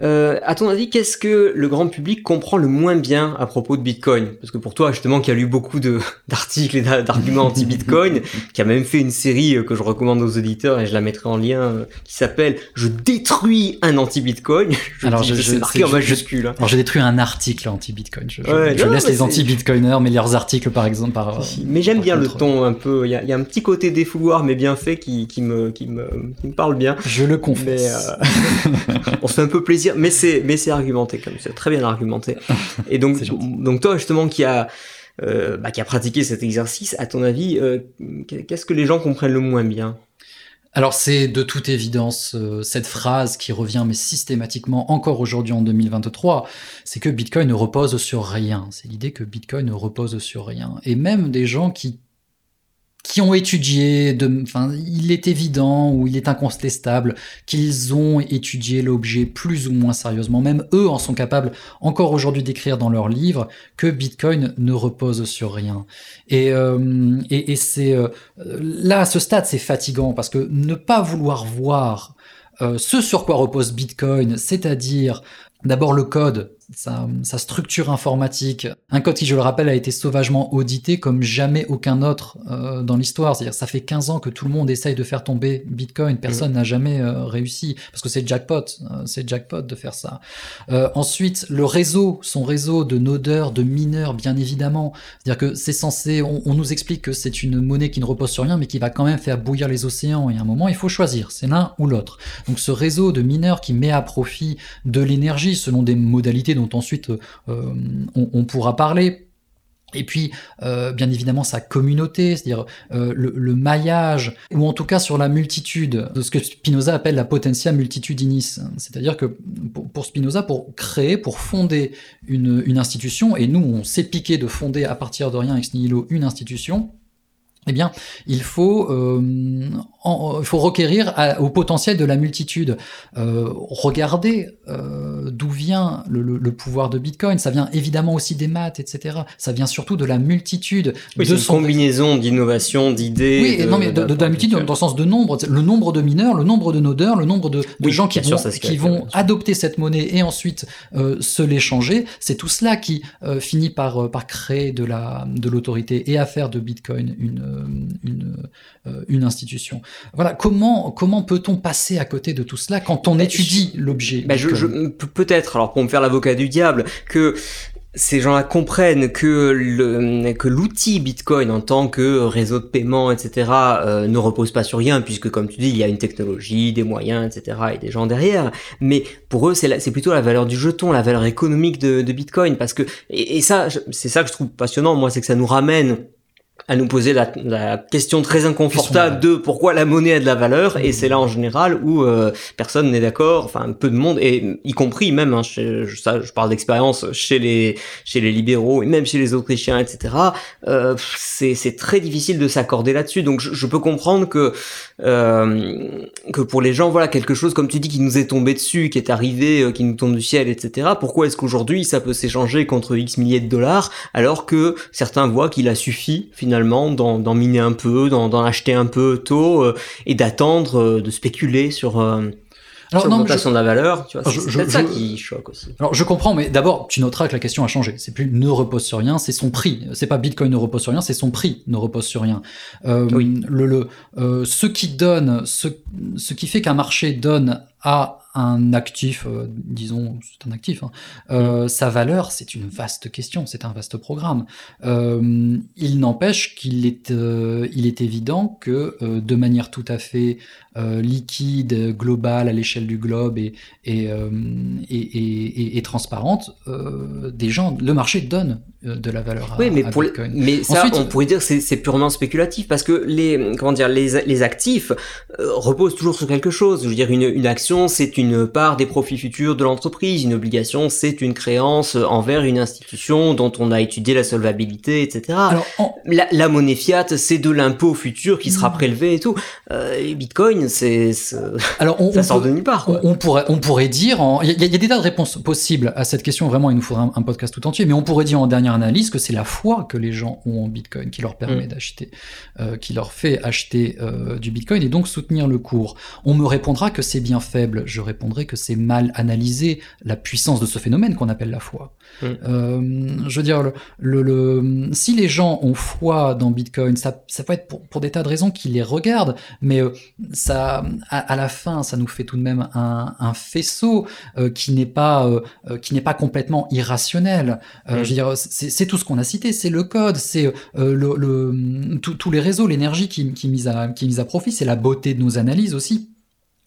Euh, à ton avis, qu'est-ce que le grand public comprend le moins bien à propos de Bitcoin? Parce que pour toi, justement, qui a lu beaucoup d'articles et d'arguments anti-Bitcoin, qui a même fait une série euh, que je recommande aux auditeurs et je la mettrai en lien, euh, qui s'appelle "Je détruis un anti-Bitcoin". Alors, je, je, marqué en majuscule. Hein. Alors, j'ai détruit un article anti-Bitcoin. Je, laisse les anti-Bitcoiners, mais leurs articles, par exemple, par. Mais j'aime bien le ton un peu. Il y, a, un petit côté défouloir, mais bien fait, qui, qui me, qui me, qui me parle bien. Je le confesse. Mais, on se fait un peu plaisir mais c'est mais c'est argumenté comme c'est très bien argumenté. Et donc donc toi justement qui a euh, bah, qui a pratiqué cet exercice, à ton avis, euh, qu'est-ce que les gens comprennent le moins bien? Alors c'est de toute évidence euh, cette phrase qui revient mais systématiquement encore aujourd'hui en 2023, c'est que Bitcoin ne repose sur rien. C'est l'idée que Bitcoin ne repose sur rien. Et même des gens qui qui ont étudié, enfin, il est évident ou il est incontestable qu'ils ont étudié l'objet plus ou moins sérieusement. Même eux en sont capables encore aujourd'hui d'écrire dans leurs livres que Bitcoin ne repose sur rien. Et, euh, et, et c'est euh, là à ce stade c'est fatigant parce que ne pas vouloir voir euh, ce sur quoi repose Bitcoin, c'est-à-dire d'abord le code, sa, structure informatique. Un code qui, je le rappelle, a été sauvagement audité comme jamais aucun autre euh, dans l'histoire. C'est-à-dire ça fait 15 ans que tout le monde essaye de faire tomber Bitcoin. Personne n'a jamais euh, réussi parce que c'est jackpot. Euh, c'est jackpot de faire ça. ensuite, le réseau, son réseau de nodeurs, de mineurs, bien évidemment. C'est-à-dire que c'est censé, on, nous explique que c'est une monnaie qui ne repose sur rien, mais qui va quand même faire bouillir les océans. Et à un moment, il faut choisir. C'est l'un ou l'autre. Donc ce réseau de mineurs qui met à profit de l'énergie selon des modalités dont ensuite euh, on, pourra parler. Et puis, euh, bien évidemment, sa communauté, c'est-à-dire euh, le, maillage, ou en tout cas sur la multitude, de ce que Spinoza appelle la potentia multitudinis. C'est-à-dire que pour, Spinoza, pour créer, pour fonder une, une, institution, et nous, on s'est piqué de fonder à partir de rien ex nihilo une institution, eh bien, il faut, euh, il faut requérir au potentiel de la multitude. Euh, regardez euh, d'où vient le, pouvoir de Bitcoin. Ça vient évidemment aussi des maths, etc. Ça vient surtout de la multitude. Oui, de une combinaison d'innovations, d'idées. Oui, non, mais de, la multitude dans, le sens de nombre. Le nombre de mineurs, le nombre de nodeurs, le nombre de, gens qui vont, qui vont adopter cette monnaie et ensuite se l'échanger. C'est tout cela qui finit par, par créer de la de l'autorité et à faire de Bitcoin une euh, une, euh, une institution. Voilà, comment, comment peut-on passer à côté de tout cela quand on étudie l'objet je, Peut-être, alors pour me faire l'avocat du diable, que ces gens-là comprennent que le, que l'outil Bitcoin en tant que réseau de paiement, etc., euh, ne repose pas sur rien, puisque comme tu dis, il y a une technologie, des moyens, etc., et des gens derrière. Mais pour eux, c'est, c'est plutôt la valeur du jeton, la valeur économique de, de Bitcoin, parce que et, et ça, c'est ça que je trouve passionnant, moi, c'est que ça nous ramène à nous poser la, la, question très inconfortable de pourquoi la monnaie a de la valeur et c'est là en général où euh, personne n'est d'accord enfin peu de monde et y compris même hein, je, ça je parle d'expérience chez les chez les libéraux et même chez les autrichiens etc euh, c'est c'est très difficile de s'accorder là-dessus. Donc je, je, peux comprendre que euh, que pour les gens voilà quelque chose comme tu dis qui nous est tombé dessus qui est arrivé euh, qui nous tombe du ciel etc pourquoi est-ce qu'aujourd'hui ça peut s'échanger contre x milliers de dollars alors que certains voient qu'il a suffi finalement d'en miner un peu, d'en acheter un peu tôt euh, et d'attendre, de spéculer sur alors, l'augmentation de la valeur, tu vois, c'est ça qui choque aussi. Alors je comprends, mais d'abord tu noteras que la question a changé. C'est plus ne repose sur rien, c'est son prix. C'est pas Bitcoin ne repose sur rien, c'est son prix ne repose sur rien. oui. Le, le ce qui donne, ce, ce qui fait qu'un marché donne à un actif, euh, disons, c'est un actif, hein, euh, sa valeur, c'est une vaste question, c'est un vaste programme. Euh, il n'empêche qu'il est, évident que de manière tout à fait liquide, globale, à l'échelle du globe et, et transparente, des gens, le marché donne de la valeur à, oui, mais pour mais ça, on pourrait dire que c'est purement spéculatif parce que les, comment dire, les, les actifs reposent toujours sur quelque chose. Je veux dire, une, une action c'est une part des profits futurs de l'entreprise. Une obligation, c'est une créance envers une institution dont on a étudié la solvabilité, etc. Alors, la, monnaie fiat, c'est de l'impôt futur qui sera hmm. prélevé et tout. Euh, Bitcoin, c'est alors on, ça sort de nulle part. On, pourrait on pourrait dire, il y, a des tas de réponses possibles à cette question. Vraiment, il nous faudrait un, podcast tout entier, mais on pourrait dire en dernière analyse que c'est la foi que les gens ont en Bitcoin qui leur permet hmm. d'acheter, euh, qui leur fait acheter euh, du Bitcoin et donc soutenir le cours. On me répondra que c'est bien faible. Je répondrai que c'est mal analysé la puissance de ce phénomène qu'on appelle la foi. Mm. Euh, je veux dire, le, si les gens ont foi dans Bitcoin, ça, ça peut être pour, des tas de raisons qui les regardent, mais ça, à, la fin, ça nous fait tout de même un, faisceau qui n'est pas, qui n'est pas complètement irrationnel. Mm. Je veux dire, c'est tout ce qu'on a cité, c'est le code, c'est le, tous les réseaux, l'énergie qui, est mise à profit, c'est la beauté de nos analyses aussi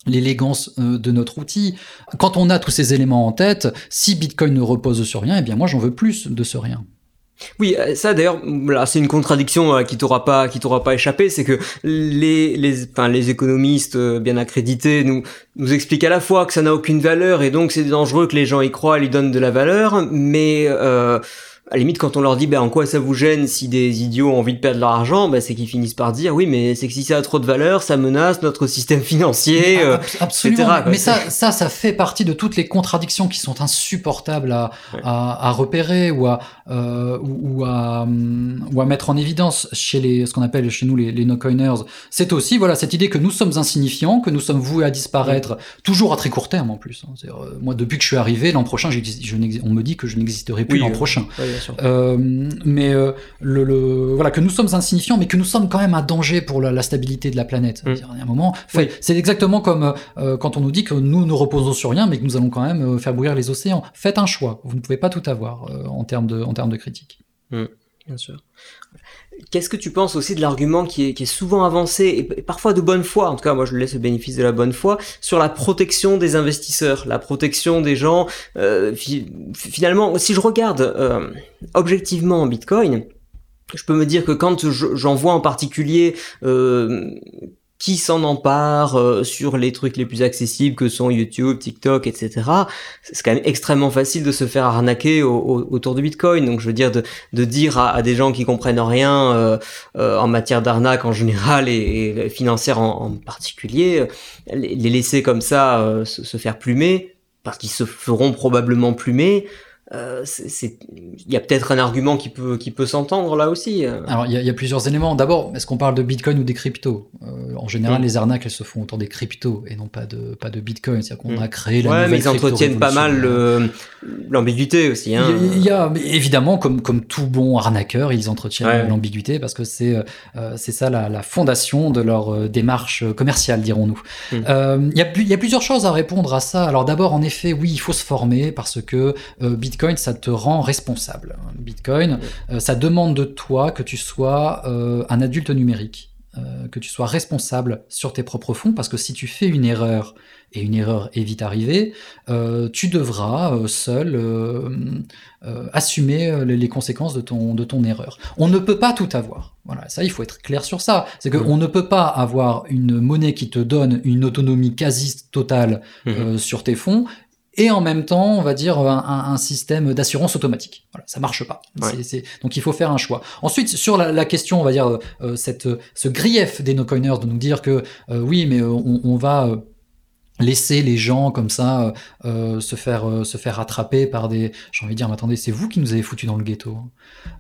l'élégance euh, de notre outil. Quand on a tous ces éléments en tête, si Bitcoin ne repose sur rien, eh bien moi j'en veux plus de ce rien. Oui, euh, ça d'ailleurs, c'est une contradiction euh, qui t'aura pas, qui t'aura pas échappé, c'est que les, économistes bien accrédités nous expliquent à la fois que ça n'a aucune valeur et donc c'est dangereux que les gens y croient, lui donnent de la valeur, mais euh, à la limite, quand on leur dit ben, en quoi ça vous gêne si des idiots ont envie de perdre leur argent, ben, c'est qu'ils finissent par dire oui, mais c'est que si ça a trop de valeur, ça menace notre système financier, euh, absolument. Mais ça, ça, ça fait partie de toutes les contradictions qui sont insupportables à, à, à, repérer ou à, euh, ou, à, ou à mettre en évidence chez les, ce qu'on appelle chez nous les, les no-coiners. C'est aussi voilà cette idée que nous sommes insignifiants, que nous sommes voués à disparaître, toujours à très court terme en plus. Hein. Euh, moi, depuis que je suis arrivé, l'an prochain, je, on me dit que je n'existerai plus l'an prochain. Euh, mais euh, le, voilà que nous sommes insignifiants, mais que nous sommes quand même un danger pour la, stabilité de la planète. Mm. À un moment, c'est exactement comme euh, quand on nous dit que nous nous reposons sur rien, mais que nous allons quand même faire bouillir les océans. Faites un choix. Vous ne pouvez pas tout avoir en termes de en termes de critique. Mm. Bien sûr. Qu'est-ce que tu penses aussi de l'argument qui est, souvent avancé, et parfois de bonne foi, en tout cas moi je laisse le bénéfice de la bonne foi, sur la protection des investisseurs, la protection des gens. Euh, finalement, si je regarde euh, objectivement Bitcoin, je peux me dire que quand j'en vois en particulier euh, qui s'en empare euh, sur les trucs les plus accessibles que sont YouTube, TikTok, etc. C'est quand même extrêmement facile de se faire arnaquer autour de Bitcoin. Donc je veux dire de, de dire à, des gens qui comprennent rien euh, euh, en matière d'arnaque en général et, financière en, particulier, les, laisser comme ça se, se, faire plumer parce qu'ils se feront probablement plumer. Euh, il y a peut-être un argument qui peut, qui peut s'entendre là aussi. Euh. Alors, il y, a, plusieurs éléments. D'abord, est-ce qu'on parle de Bitcoin ou des cryptos? Euh, En général, mm. les arnaques, elles se font autour des cryptos et non pas de, pas de Bitcoin. C'est-à-dire qu'on mm. a créé la ouais, mais ils entretiennent pas mal l'ambiguïté aussi. Hein. Y, a, évidemment, comme, comme tout bon arnaqueur, ils entretiennent l'ambiguïté parce que c'est c'est ça la, la, fondation de leur démarche commerciale, dirons-nous. Mm. Il y, a, y a plusieurs choses à répondre à ça. Alors, d'abord, en effet, oui, il faut se former parce que Bitcoin Bitcoin, ça te rend responsable. Bitcoin, euh, ça demande de toi que tu sois euh, un adulte numérique, euh, que tu sois responsable sur tes propres fonds, parce que si tu fais une erreur, et une erreur est vite arrivée, tu devras seul assumer les, conséquences de ton, de ton erreur. On ne peut pas tout avoir. Voilà, ça, il faut être clair sur ça. C'est qu'on ne peut pas avoir une monnaie qui te donne une autonomie quasi totale mmh. sur tes fonds et en même temps, on va dire, un, système d'assurance automatique. Voilà, ça marche pas. Donc il faut faire un choix. Ensuite, sur la, question, on va dire, euh, cette, ce grief des no-coiners de nous dire que euh, oui, mais on, on va laisser les gens comme ça euh, euh, se faire euh, se faire attraper par des j'ai envie de dire mais attendez c'est vous qui nous avez foutu dans le ghetto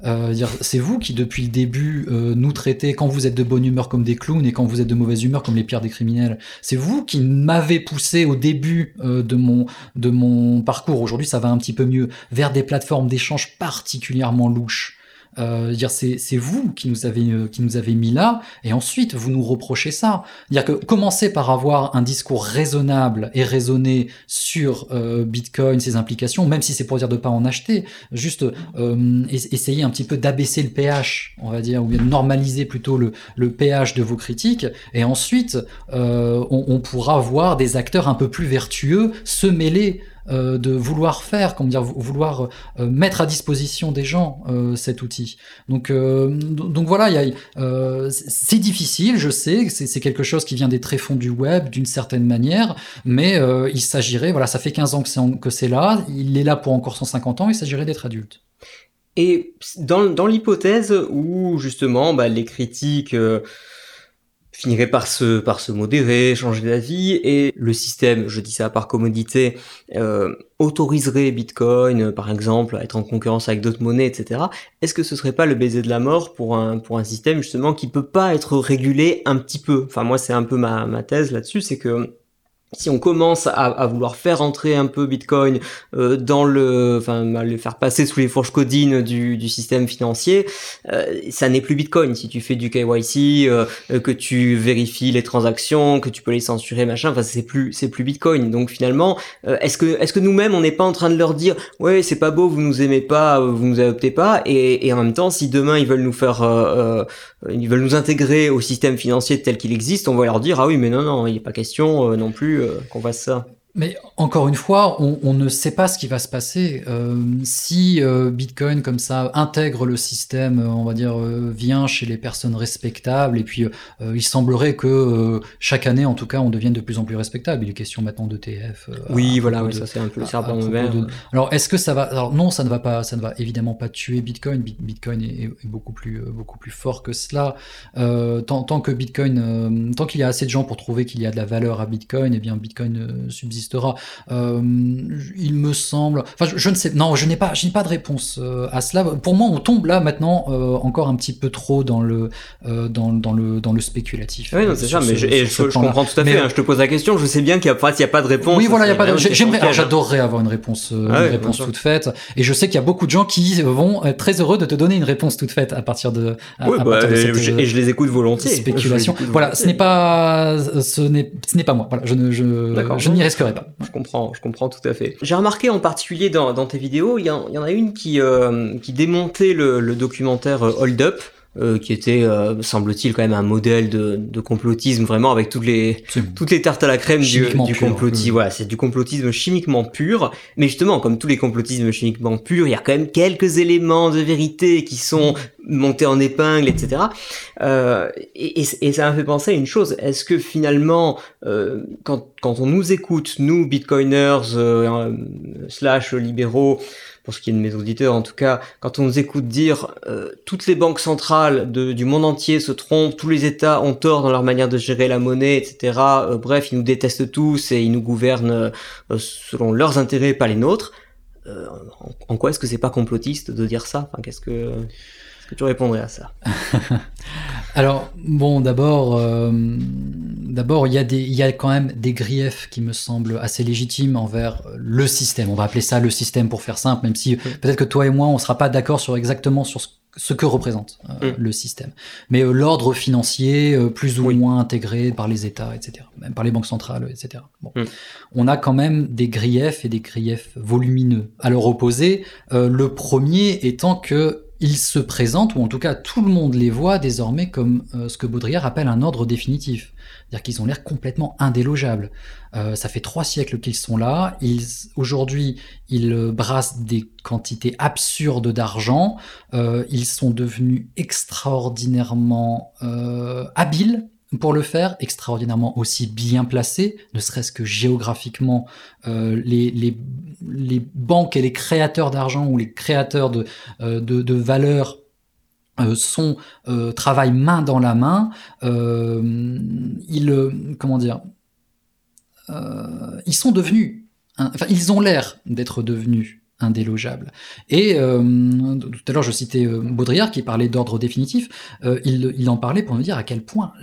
hein. c'est vous qui depuis le début nous traitez quand vous êtes de bonne humeur comme des clowns et quand vous êtes de mauvaise humeur comme les pires des criminels. C'est vous qui m'avez poussé au début de mon de mon parcours. Aujourd'hui ça va un petit peu mieux. Vers des plateformes d'échange particulièrement louches euh, dire c'est, vous qui nous avez euh, qui nous avez mis là et ensuite vous nous reprochez ça. Dire que commencer par avoir un discours raisonnable et raisonné sur euh, Bitcoin ses implications même si c'est pour dire de pas en acheter juste euh, essayer un petit peu d'abaisser le pH on va dire ou bien de normaliser plutôt le, le pH de vos critiques et ensuite euh, on, on pourra voir des acteurs un peu plus vertueux se mêler de vouloir faire, comment dire, vouloir mettre à disposition des gens cet outil. Donc, donc voilà, c'est difficile, je sais, c'est quelque chose qui vient des tréfonds du web d'une certaine manière, mais il s'agirait, voilà, ça fait 15 ans que c'est là, il est là pour encore 150 ans, il s'agirait d'être adulte. Et dans, dans l'hypothèse où justement bah, les critiques finiraient par se, par se modérer, changer d'avis, et le système, je dis ça par commodité, euh, autoriserait Bitcoin, par exemple, à être en concurrence avec d'autres monnaies, etc. Est-ce que ce serait pas le baiser de la mort pour un, pour un système justement qui peut pas être régulé un petit peu? Enfin moi c'est un peu ma, ma thèse là-dessus, c'est que si on commence à, vouloir faire entrer un peu Bitcoin euh, dans le, enfin, le faire passer sous les fourches codines du, du système financier, euh, ça n'est plus Bitcoin. Si tu fais du KYC, euh, que tu vérifies les transactions, que tu peux les censurer, machin, enfin, c'est plus, c'est plus Bitcoin. Donc finalement, est-ce que, est-ce que nous-mêmes, on n'est pas en train de leur dire, ouais, c'est pas beau, vous nous aimez pas, vous nous adoptez pas, et, et en même temps, si demain ils veulent nous faire, ils veulent nous intégrer au système financier tel qu'il existe, on va leur dire, ah oui, mais non, non, il n'est pas question non plus euh, qu'on fasse ça. Mais encore une fois, on, ne sait pas ce qui va se passer. Euh, si euh, Bitcoin, comme ça, intègre le système, euh, on va dire, vient chez les personnes respectables, et puis il semblerait que chaque année, en tout cas, on devienne de plus en plus respectable. Il est question maintenant d'ETF. oui, voilà, ça c'est un peu le serpent vert. Alors, est-ce que ça va... Alors non, ça ne va pas, ça ne va évidemment pas tuer Bitcoin. Bitcoin est, beaucoup, plus, beaucoup plus fort que cela. tant, tant, que Bitcoin... tant qu'il y a assez de gens pour trouver qu'il y a de la valeur à Bitcoin, et eh bien Bitcoin subsiste euh, il me semble. Enfin, je, ne sais. Non, je n'ai pas, je n'ai pas de réponse euh, à cela. Pour moi, on tombe là maintenant euh, encore un petit peu trop dans le dans, dans, le dans le spéculatif. Oui, c'est ça. Mais je, je, comprends tout à fait. Hein, je te pose la question. Je sais bien qu'il n'y a pas, il y a pas de réponse. Oui, voilà, il y a pas. J'aimerais, j'adorerais avoir une réponse, une réponse toute faite. Et je sais qu'il y a beaucoup de gens qui vont être très heureux de te donner une réponse toute faite à partir de. oui, bah, et je les écoute volontiers. Spéculation. Voilà, ce n'est pas, ce n'est, ce n'est pas moi. Voilà, je ne, je, je n'y risquerai je comprends, je comprends tout à fait. J'ai remarqué en particulier dans, tes vidéos, il y, en a une qui, euh, démontait le, documentaire euh, Hold Up. Euh, qui était, semble-t-il, quand même un modèle de, complotisme vraiment avec toutes les toutes les tartes à la crème du, du complotisme. Voilà, c'est du complotisme chimiquement pur. Mais justement, comme tous les complotismes chimiquement purs, il y a quand même quelques éléments de vérité qui sont monter en épingle, etc. Euh, et, et, ça m'a fait penser à une chose. Est-ce que finalement, euh, quand, quand, on nous écoute, nous, bitcoiners, euh, slash libéraux, pour ce qui est de mes auditeurs en tout cas, quand on nous écoute dire euh, toutes les banques centrales du monde entier se trompent, tous les États ont tort dans leur manière de gérer la monnaie, etc. Euh, bref, ils nous détestent tous et ils nous gouvernent selon leurs intérêts, pas les nôtres. En, en, quoi est-ce que c'est pas complotiste de dire ça? Enfin, Qu'est-ce que est-ce que tu répondrais à ça? Alors, bon, d'abord, euh, d'abord, il y, a des, y a quand même des griefs qui me semblent assez légitimes envers le système. On va appeler ça le système pour faire simple, même si peut-être que toi et moi, on ne sera pas d'accord sur exactement sur ce, que représente euh, mm. le système. Mais euh, l'ordre financier, plus ou moins intégré par les États, etc., même par les banques centrales, etc. Bon. Mm. On a quand même des griefs et des griefs volumineux. À leur opposé, le premier étant que ils se présentent, ou en tout cas tout le monde les voit désormais comme euh, ce que Baudrillard appelle un ordre définitif. C'est-à-dire qu'ils ont l'air complètement indélogeables. Euh, ça fait trois siècles qu'ils sont là. Aujourd'hui, ils brassent des quantités absurdes d'argent. Euh, ils sont devenus extraordinairement habiles pour le faire, extraordinairement aussi bien placé, ne serait-ce que géographiquement, euh, les, les, les, banques et les créateurs d'argent ou les créateurs de, euh, de, de valeurs euh, travaillent main dans la main. ils comment dire Ils sont devenus, enfin ils ont l'air d'être devenus indélogeable. Et euh, tout à l'heure, je citais euh, Baudrillard qui parlait d'ordre définitif. Euh, il, il, en parlait pour nous dire à quel point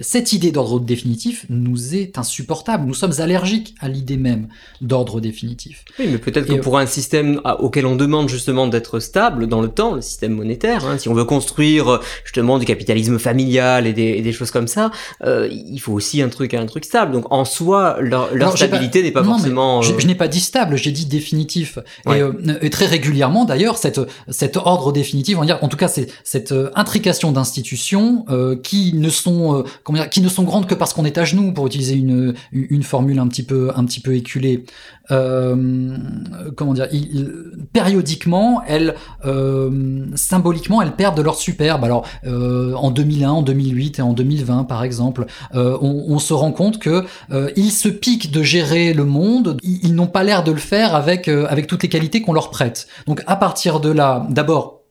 cette idée d'ordre définitif nous est insupportable. Nous sommes allergiques à l'idée même d'ordre définitif. Oui, mais peut-être que pour un système auquel on demande justement d'être stable dans le temps, le système monétaire, hein, si on veut construire justement du capitalisme familial et des, des choses comme ça, il faut aussi un truc, un truc stable. Donc en soi, leur, leur stabilité n'est pas forcément. Je, je n'ai pas dit stable, j'ai dit définitif. Et, très régulièrement, d'ailleurs, cette, cet ordre définitif, on va dire, en tout cas, c'est cette intrication d'institutions qui ne sont dire, qui ne sont grandes que parce qu'on est à genoux, pour utiliser une, une formule un petit peu un petit peu éculée. comment dire, périodiquement, elles symboliquement, elles perdent de leur superbe. Alors, en 2001, en 2008 et en 2020, par exemple, on, on, se rend compte que ils se piquent de gérer le monde, ils, n'ont pas l'air de le faire avec, euh, avec qualités qu'on leur prête. Donc à partir de là, d'abord,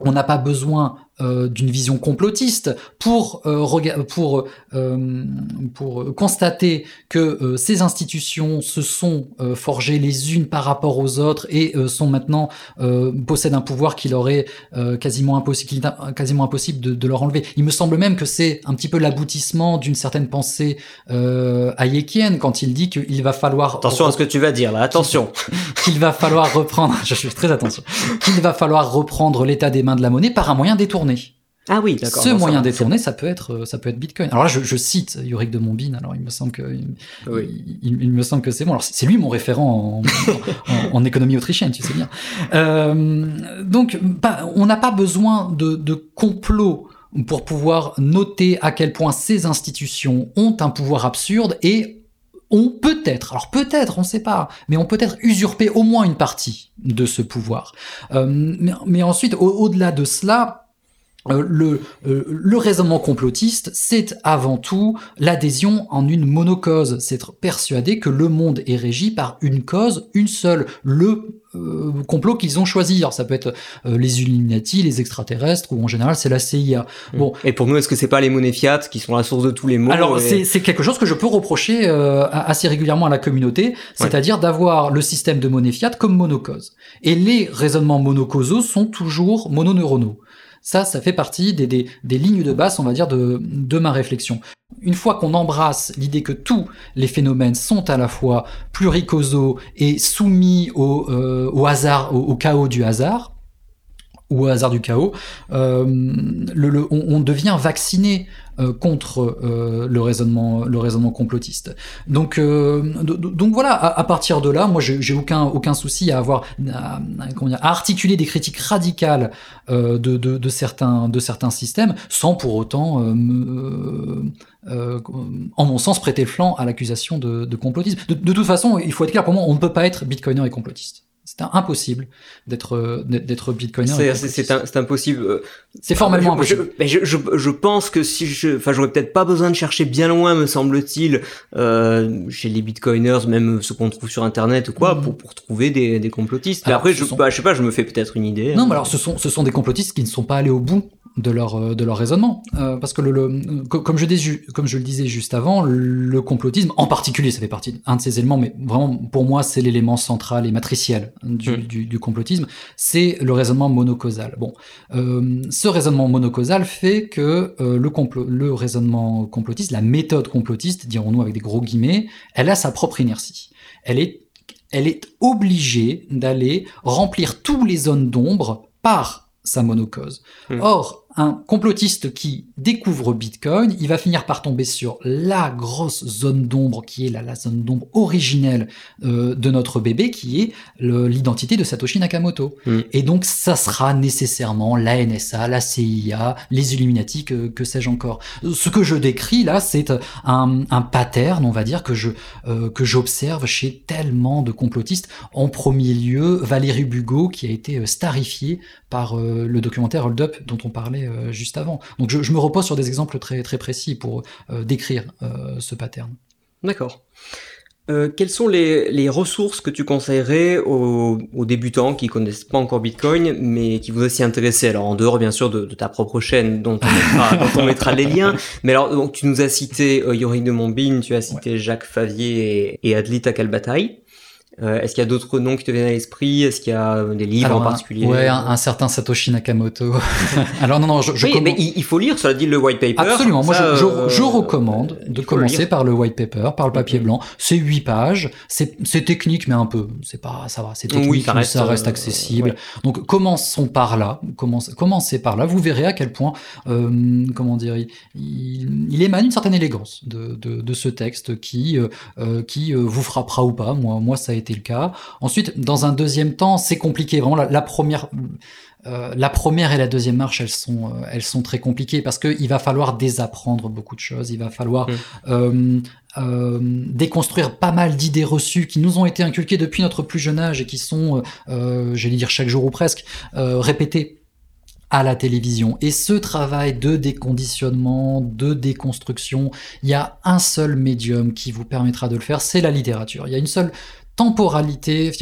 on n'a pas besoin euh, d'une vision complotiste pour euh, pour euh, pour constater que ces institutions se sont forgées les unes par rapport aux autres et sont maintenant possèdent un pouvoir qui leur est quasiment impossible quasiment impossible de, de, leur enlever. Il me semble même que c'est un petit peu l'aboutissement d'une certaine pensée hayekienne quand il dit qu'il va falloir attention à ce que tu vas dire là. Attention. Qu'il va falloir reprendre je suis très attention. Qu'il va falloir reprendre l'état des mains de la monnaie par un moyen détourné ah oui, d'accord. Ce moyen détourné, ça peut être, ça peut être Bitcoin. Alors là, je, cite Yorick de Montbine. Alors il me semble que, il, me semble que c'est bon. Alors c'est lui mon référent en, économie autrichienne, tu sais bien. Euh, donc, on n'a pas besoin de, de complot pour pouvoir noter à quel point ces institutions ont un pouvoir absurde et ont peut-être, alors peut-être, on ne sait pas, mais ont peut-être usurpé au moins une partie de ce pouvoir. Euh, mais, ensuite, au-delà de cela, euh, le, euh, le raisonnement complotiste, c'est avant tout l'adhésion en une monocause, c'est être persuadé que le monde est régi par une cause, une seule, le euh, complot qu'ils ont choisi. Alors ça peut être les Illuminati, les extraterrestres, ou en général c'est la CIA. Mmh. Bon. Et pour nous, est-ce que c'est pas les monnaies fiat qui sont la source de tous les maux Alors c'est quelque chose que je peux reprocher assez régulièrement à la communauté, c'est-à-dire d'avoir le système de monnaie fiat comme monocause. Et les raisonnements monocausaux sont toujours mononeuronaux. Ça, ça fait partie des, des, lignes de base, on va dire, de, de ma réflexion. Une fois qu'on embrasse l'idée que tous les phénomènes sont à la fois pluricausaux et soumis au, euh, au hasard, au, chaos du hasard, ou au hasard du chaos, euh, on, devient vacciné euh, contre euh, le raisonnement, le raisonnement complotiste. Donc, donc voilà, à, partir de là, moi, j'ai aucun aucun souci à avoir à, articuler des critiques radicales de, certains de certains systèmes, sans pour autant en mon sens, prêter le flanc à l'accusation de, complotisme. De, toute façon, il faut être clair, pour moi, on ne peut pas être bitcoiner et complotiste. C'est impossible d'être d'être bitcoiner. C'est impossible. Euh, c'est formellement impossible. Je, je, je, pense que si je, enfin, j'aurais peut-être pas besoin de chercher bien loin, me semble-t-il, euh, chez les bitcoiners, même ceux qu'on trouve sur internet ou quoi, mm. pour, pour trouver des, des complotistes. Mais après, je, bah, je sais pas, je me fais peut-être une idée. Non, mais alors ce sont ce sont des complotistes qui ne sont pas allés au bout de leur, euh, de leur raisonnement. Euh, parce que, le, comme, je dis, comme je le disais juste avant, le complotisme, en particulier, ça fait partie d'un de ces éléments, mais vraiment, pour moi, c'est l'élément central et matriciel du, hmm. du, du complotisme, c'est le raisonnement monocausal. Bon, euh, ce raisonnement monocausal fait que euh, le, complot, le raisonnement complotiste, la méthode complotiste, dirons-nous avec des gros guillemets, elle a sa propre inertie. Elle est, elle est obligée d'aller remplir tous les zones d'ombre par sa monocause. Hmm. Or, un complotiste qui découvre Bitcoin, il va finir par tomber sur la grosse zone d'ombre qui est la, la zone d'ombre originelle euh, de notre bébé, qui est l'identité de Satoshi Nakamoto. Mm. Et donc ça sera nécessairement la NSA, la CIA, les Illuminati, que, que sais-je encore. Ce que je décris là, c'est un, un pattern, on va dire, que je euh, que j'observe chez tellement de complotistes. En premier lieu, Valérie Bugot, qui a été euh, starifié par euh, le documentaire Hold Up dont on parlait euh, juste avant. Donc je, me repose sur des exemples très, très précis pour euh, décrire ce pattern. D'accord. quelles sont les, ressources que tu conseillerais aux, débutants qui connaissent pas encore Bitcoin, mais qui voudraient s'y intéresser? Alors en dehors bien sûr de, ta propre chaîne, dont on, mettra, les liens. Mais alors donc tu nous as cité Yorick de Montbine, tu as cité Jacques Favier et, et Adli Takalbataï. Euh, est-ce qu'il y a d'autres noms qui te viennent à l'esprit? Est-ce qu'il y a des livres en particulier? Ouais, un, certain Satoshi Nakamoto. Alors non, non, je, je oui, mais il, faut lire, cela dit le white paper. Absolument. Moi, je, je, euh, recommande de commencer par le white paper, par le papier blanc. C'est huit pages. C'est technique, mais un peu. C'est pas, ça va. C'est technique, ça reste, mais ça reste euh, accessible. Donc commençons par là. Commencez, commencez par là. Vous verrez à quel point, euh, comment dire, il, il, émane une certaine élégance de, de, de ce texte qui, euh, qui vous frappera ou pas. Moi, moi, ça a été été le cas. Ensuite, dans un deuxième temps, c'est compliqué. Vraiment, la, première, euh, la première et la deuxième marche, elles sont, euh, elles sont très compliquées parce qu'il va falloir désapprendre beaucoup de choses. Il va falloir mmh. déconstruire pas mal d'idées reçues qui nous ont été inculquées depuis notre plus jeune âge et qui sont, j'allais dire chaque jour ou presque, répétées à la télévision. Et ce travail de déconditionnement, de déconstruction, il y a un seul médium qui vous permettra de le faire, c'est la littérature. Il y a une seule temporalité,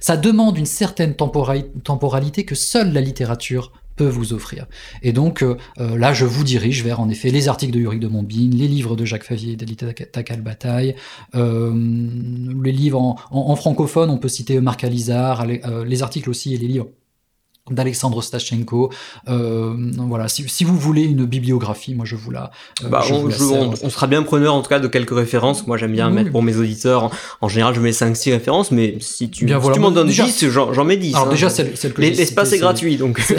ça demande une certaine temporalité que seule la littérature peut vous offrir. Et donc euh, euh, là, je vous dirige vers en effet les articles de Yurick de Montbine, les livres de Jacques Favier et d'Alita Takal Bataille, euh, les livres en, francophone, on peut citer Marc Alizard, les articles aussi et les livres d'Alexandre Stachenko. Euh, voilà, si, si, vous voulez une bibliographie, moi je vous la. Euh, bah, on, on, sera bien preneur en tout cas de quelques références. Moi j'aime bien mettre pour mes auditeurs. En, général, je mets 5-6 références, mais si tu, bien, tu m'en donnes 10, j'en mets 10. Alors hein. déjà, celle, que l'espace est, gratuit, donc.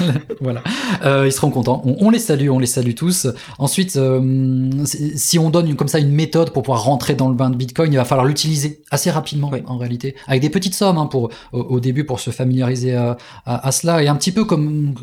voilà, euh, ils seront contents. On, les salue, on les salue tous. Ensuite, si on donne une, comme ça une méthode pour pouvoir rentrer dans le bain de Bitcoin, il va falloir l'utiliser assez rapidement en réalité, avec des petites sommes hein, pour au, au, début pour se familiariser à à, cela et un petit peu comme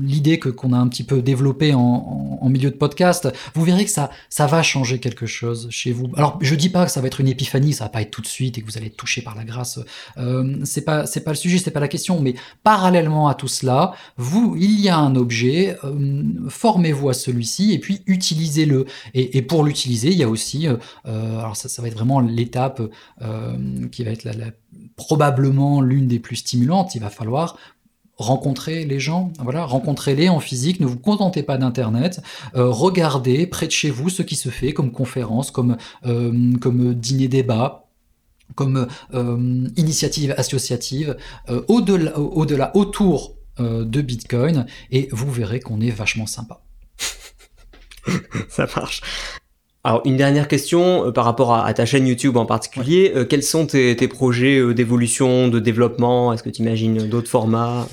l'idée que qu'on a un petit peu développée en, milieu de podcast, vous verrez que ça ça va changer quelque chose chez vous. Alors je dis pas que ça va être une épiphanie, ça va pas être tout de suite et que vous allez être touché par la grâce. Euh, c'est pas pas le sujet, c'est pas la question. Mais parallèlement à tout cela, vous il y a un objet, euh, formez-vous à celui-ci et puis utilisez-le. Et, et, pour l'utiliser, il y a aussi euh, alors ça, ça va être vraiment l'étape euh, qui va être la, la probablement l'une des plus stimulantes. Il va falloir rencontrer les gens, voilà, rencontrez-les en physique, ne vous contentez pas d'internet, euh, regardez près de chez vous ce qui se fait comme conférence, comme, euh, comme dîner débat, comme euh, initiative associative, au-delà, autour de Bitcoin, et vous verrez qu'on est vachement sympa. Ça marche. Alors une dernière question par rapport à, ta chaîne YouTube en particulier. quels sont tes, tes projets d'évolution, de développement? Est-ce que tu imagines d'autres formats?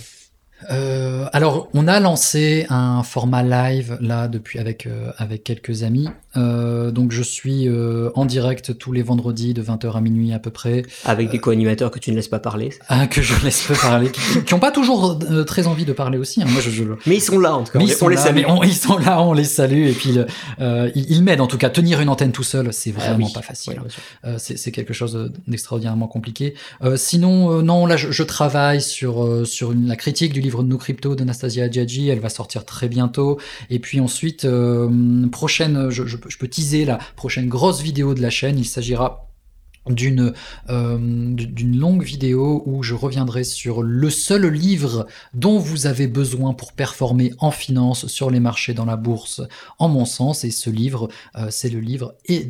Euh, alors, on a lancé un format live là depuis avec euh, avec quelques amis. Euh, donc, je suis euh, en direct tous les vendredis de 20h à minuit à peu près. Avec des co-animateurs que tu ne laisses pas parler. Ah, que je laisse pas parler, qui n'ont pas toujours très envie de parler aussi. Hein. Moi, je, je, Mais ils sont là en tout cas. Mais ils sont on les là, salue. ils sont là, on les salue et puis ils, ils m'aident en tout cas. Tenir une antenne tout seul, c'est ah vraiment pas facile. Ouais, c'est quelque chose d'extraordinairement compliqué. sinon, non, là, je, je travaille sur sur une, la critique du livre de nos cryptos d'Anastasia Adjadji, elle va sortir très bientôt. Et puis ensuite, euh, prochaine, je, peux teaser la prochaine grosse vidéo de la chaîne, il s'agira d'une euh, d'une longue vidéo où je reviendrai sur le seul livre dont vous avez besoin pour performer en finance sur les marchés dans la bourse en mon sens. Et ce livre euh, c'est le livre et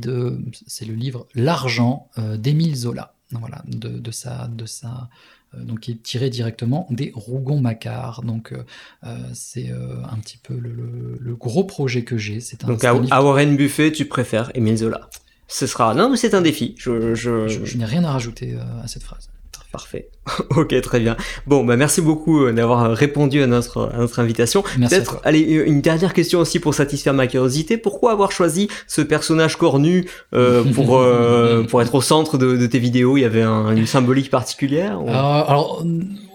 c'est le livre l'argent d'Émile Zola. Voilà de, de sa de sa euh, donc qui est tiré directement des Rougon-Macquart. Donc euh, euh, c'est un petit peu le, gros projet que j'ai. C'est donc à, Warren Buffet, tu préfères Émile Zola? Ce sera non, mais c'est un défi. je, je n'ai rien à rajouter à cette phrase. Parfait. ok, très bien. Bon, bah merci beaucoup euh, d'avoir répondu à notre, à notre invitation. Peut-être, allez, une dernière question aussi pour satisfaire ma curiosité. Pourquoi avoir choisi ce personnage cornu euh, pour euh, pour être au centre de, de, tes vidéos? Il y avait un, une symbolique particulière Alors,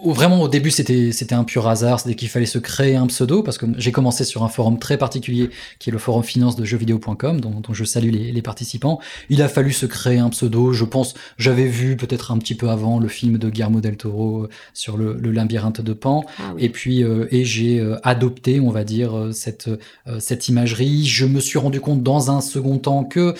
vraiment au début c'était c'était un pur hasard, c'était qu'il fallait se créer un pseudo parce que j'ai commencé sur un forum très particulier qui est le forum finance de jeuxvideo.com dont, dont je salue les, les participants. Il a fallu se créer un pseudo. Je pense j'avais vu peut-être un petit peu avant le film de Guillermo del Toro euh, sur le, labyrinthe de Pan. Ah et puis, euh, et j'ai euh, adopté, on va dire, cette, cette imagerie. Je me suis rendu compte dans un second temps que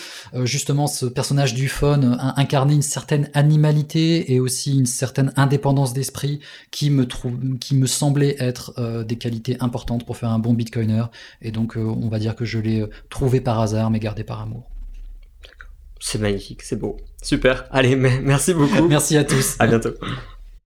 justement ce personnage du phone incarnait une certaine animalité et aussi une certaine indépendance d'esprit qui me trouve, qui me semblait être des qualités importantes pour faire un bon bitcoiner. Et donc, on va dire que je l'ai trouvé par hasard, mais gardé par amour. C'est magnifique, c'est beau. Super. Allez, merci beaucoup. merci à tous. À bientôt.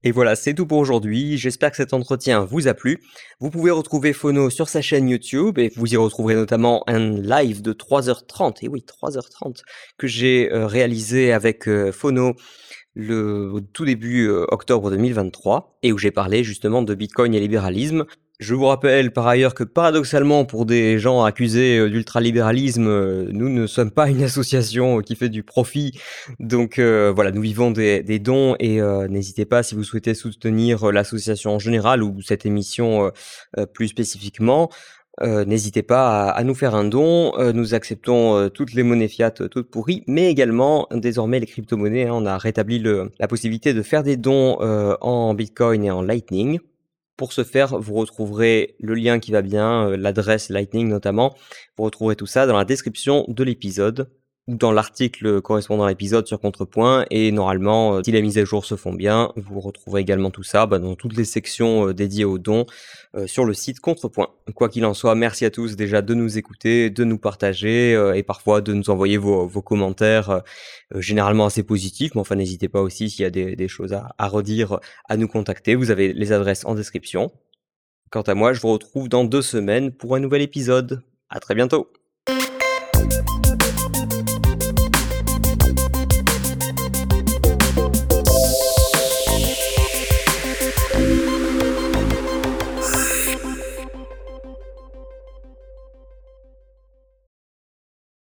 Et voilà, c'est tout pour aujourd'hui. J'espère que cet entretien vous a plu. Vous pouvez retrouver Phono sur sa chaîne YouTube et vous y retrouverez notamment un live de 3h30, et oui, 3h30, que j'ai euh, réalisé avec euh, Phono le tout début euh, octobre 2023 et où j'ai parlé justement de Bitcoin et libéralisme. Je vous rappelle par ailleurs que paradoxalement pour des gens accusés, heu, d'ultralibéralisme, heu, nous ne sommes pas une association qui fait du profit. Donc heu, voilà, nous vivons des dons et n'hésitez pas si vous souhaitez soutenir, l'association en général ou cette émission, plus spécifiquement, n'hésitez pas à nous faire un don. Nous acceptons, toutes les monnaies fiat, euh, toutes pourries, mais également désormais les cryptomonnaies, hein. On a rétabli la possibilité de faire des dons, en bitcoin et en lightning. Pour ce faire, vous retrouverez le lien qui va bien, heu, l'adresse Lightning notamment. Vous retrouverez tout ça dans la description de l'épisode dans l'article correspondant à l'épisode sur Contrepoint et normalement, heu, si les mises à jour se font bien, vous retrouverez également tout ça, bah, dans toutes les sections, heu, dédiées aux dons, heu, sur le site Contrepoint. Quoi qu'il en soit, merci à tous déjà de nous écouter, de nous partager, et parfois de nous envoyer vos commentaires, généralement assez positifs, mais enfin n'hésitez pas aussi s'il y a des choses à à redire, à nous contacter. Vous avez les adresses en description. Quant à moi, je vous retrouve dans 2 semaines pour un nouvel épisode. À très bientôt.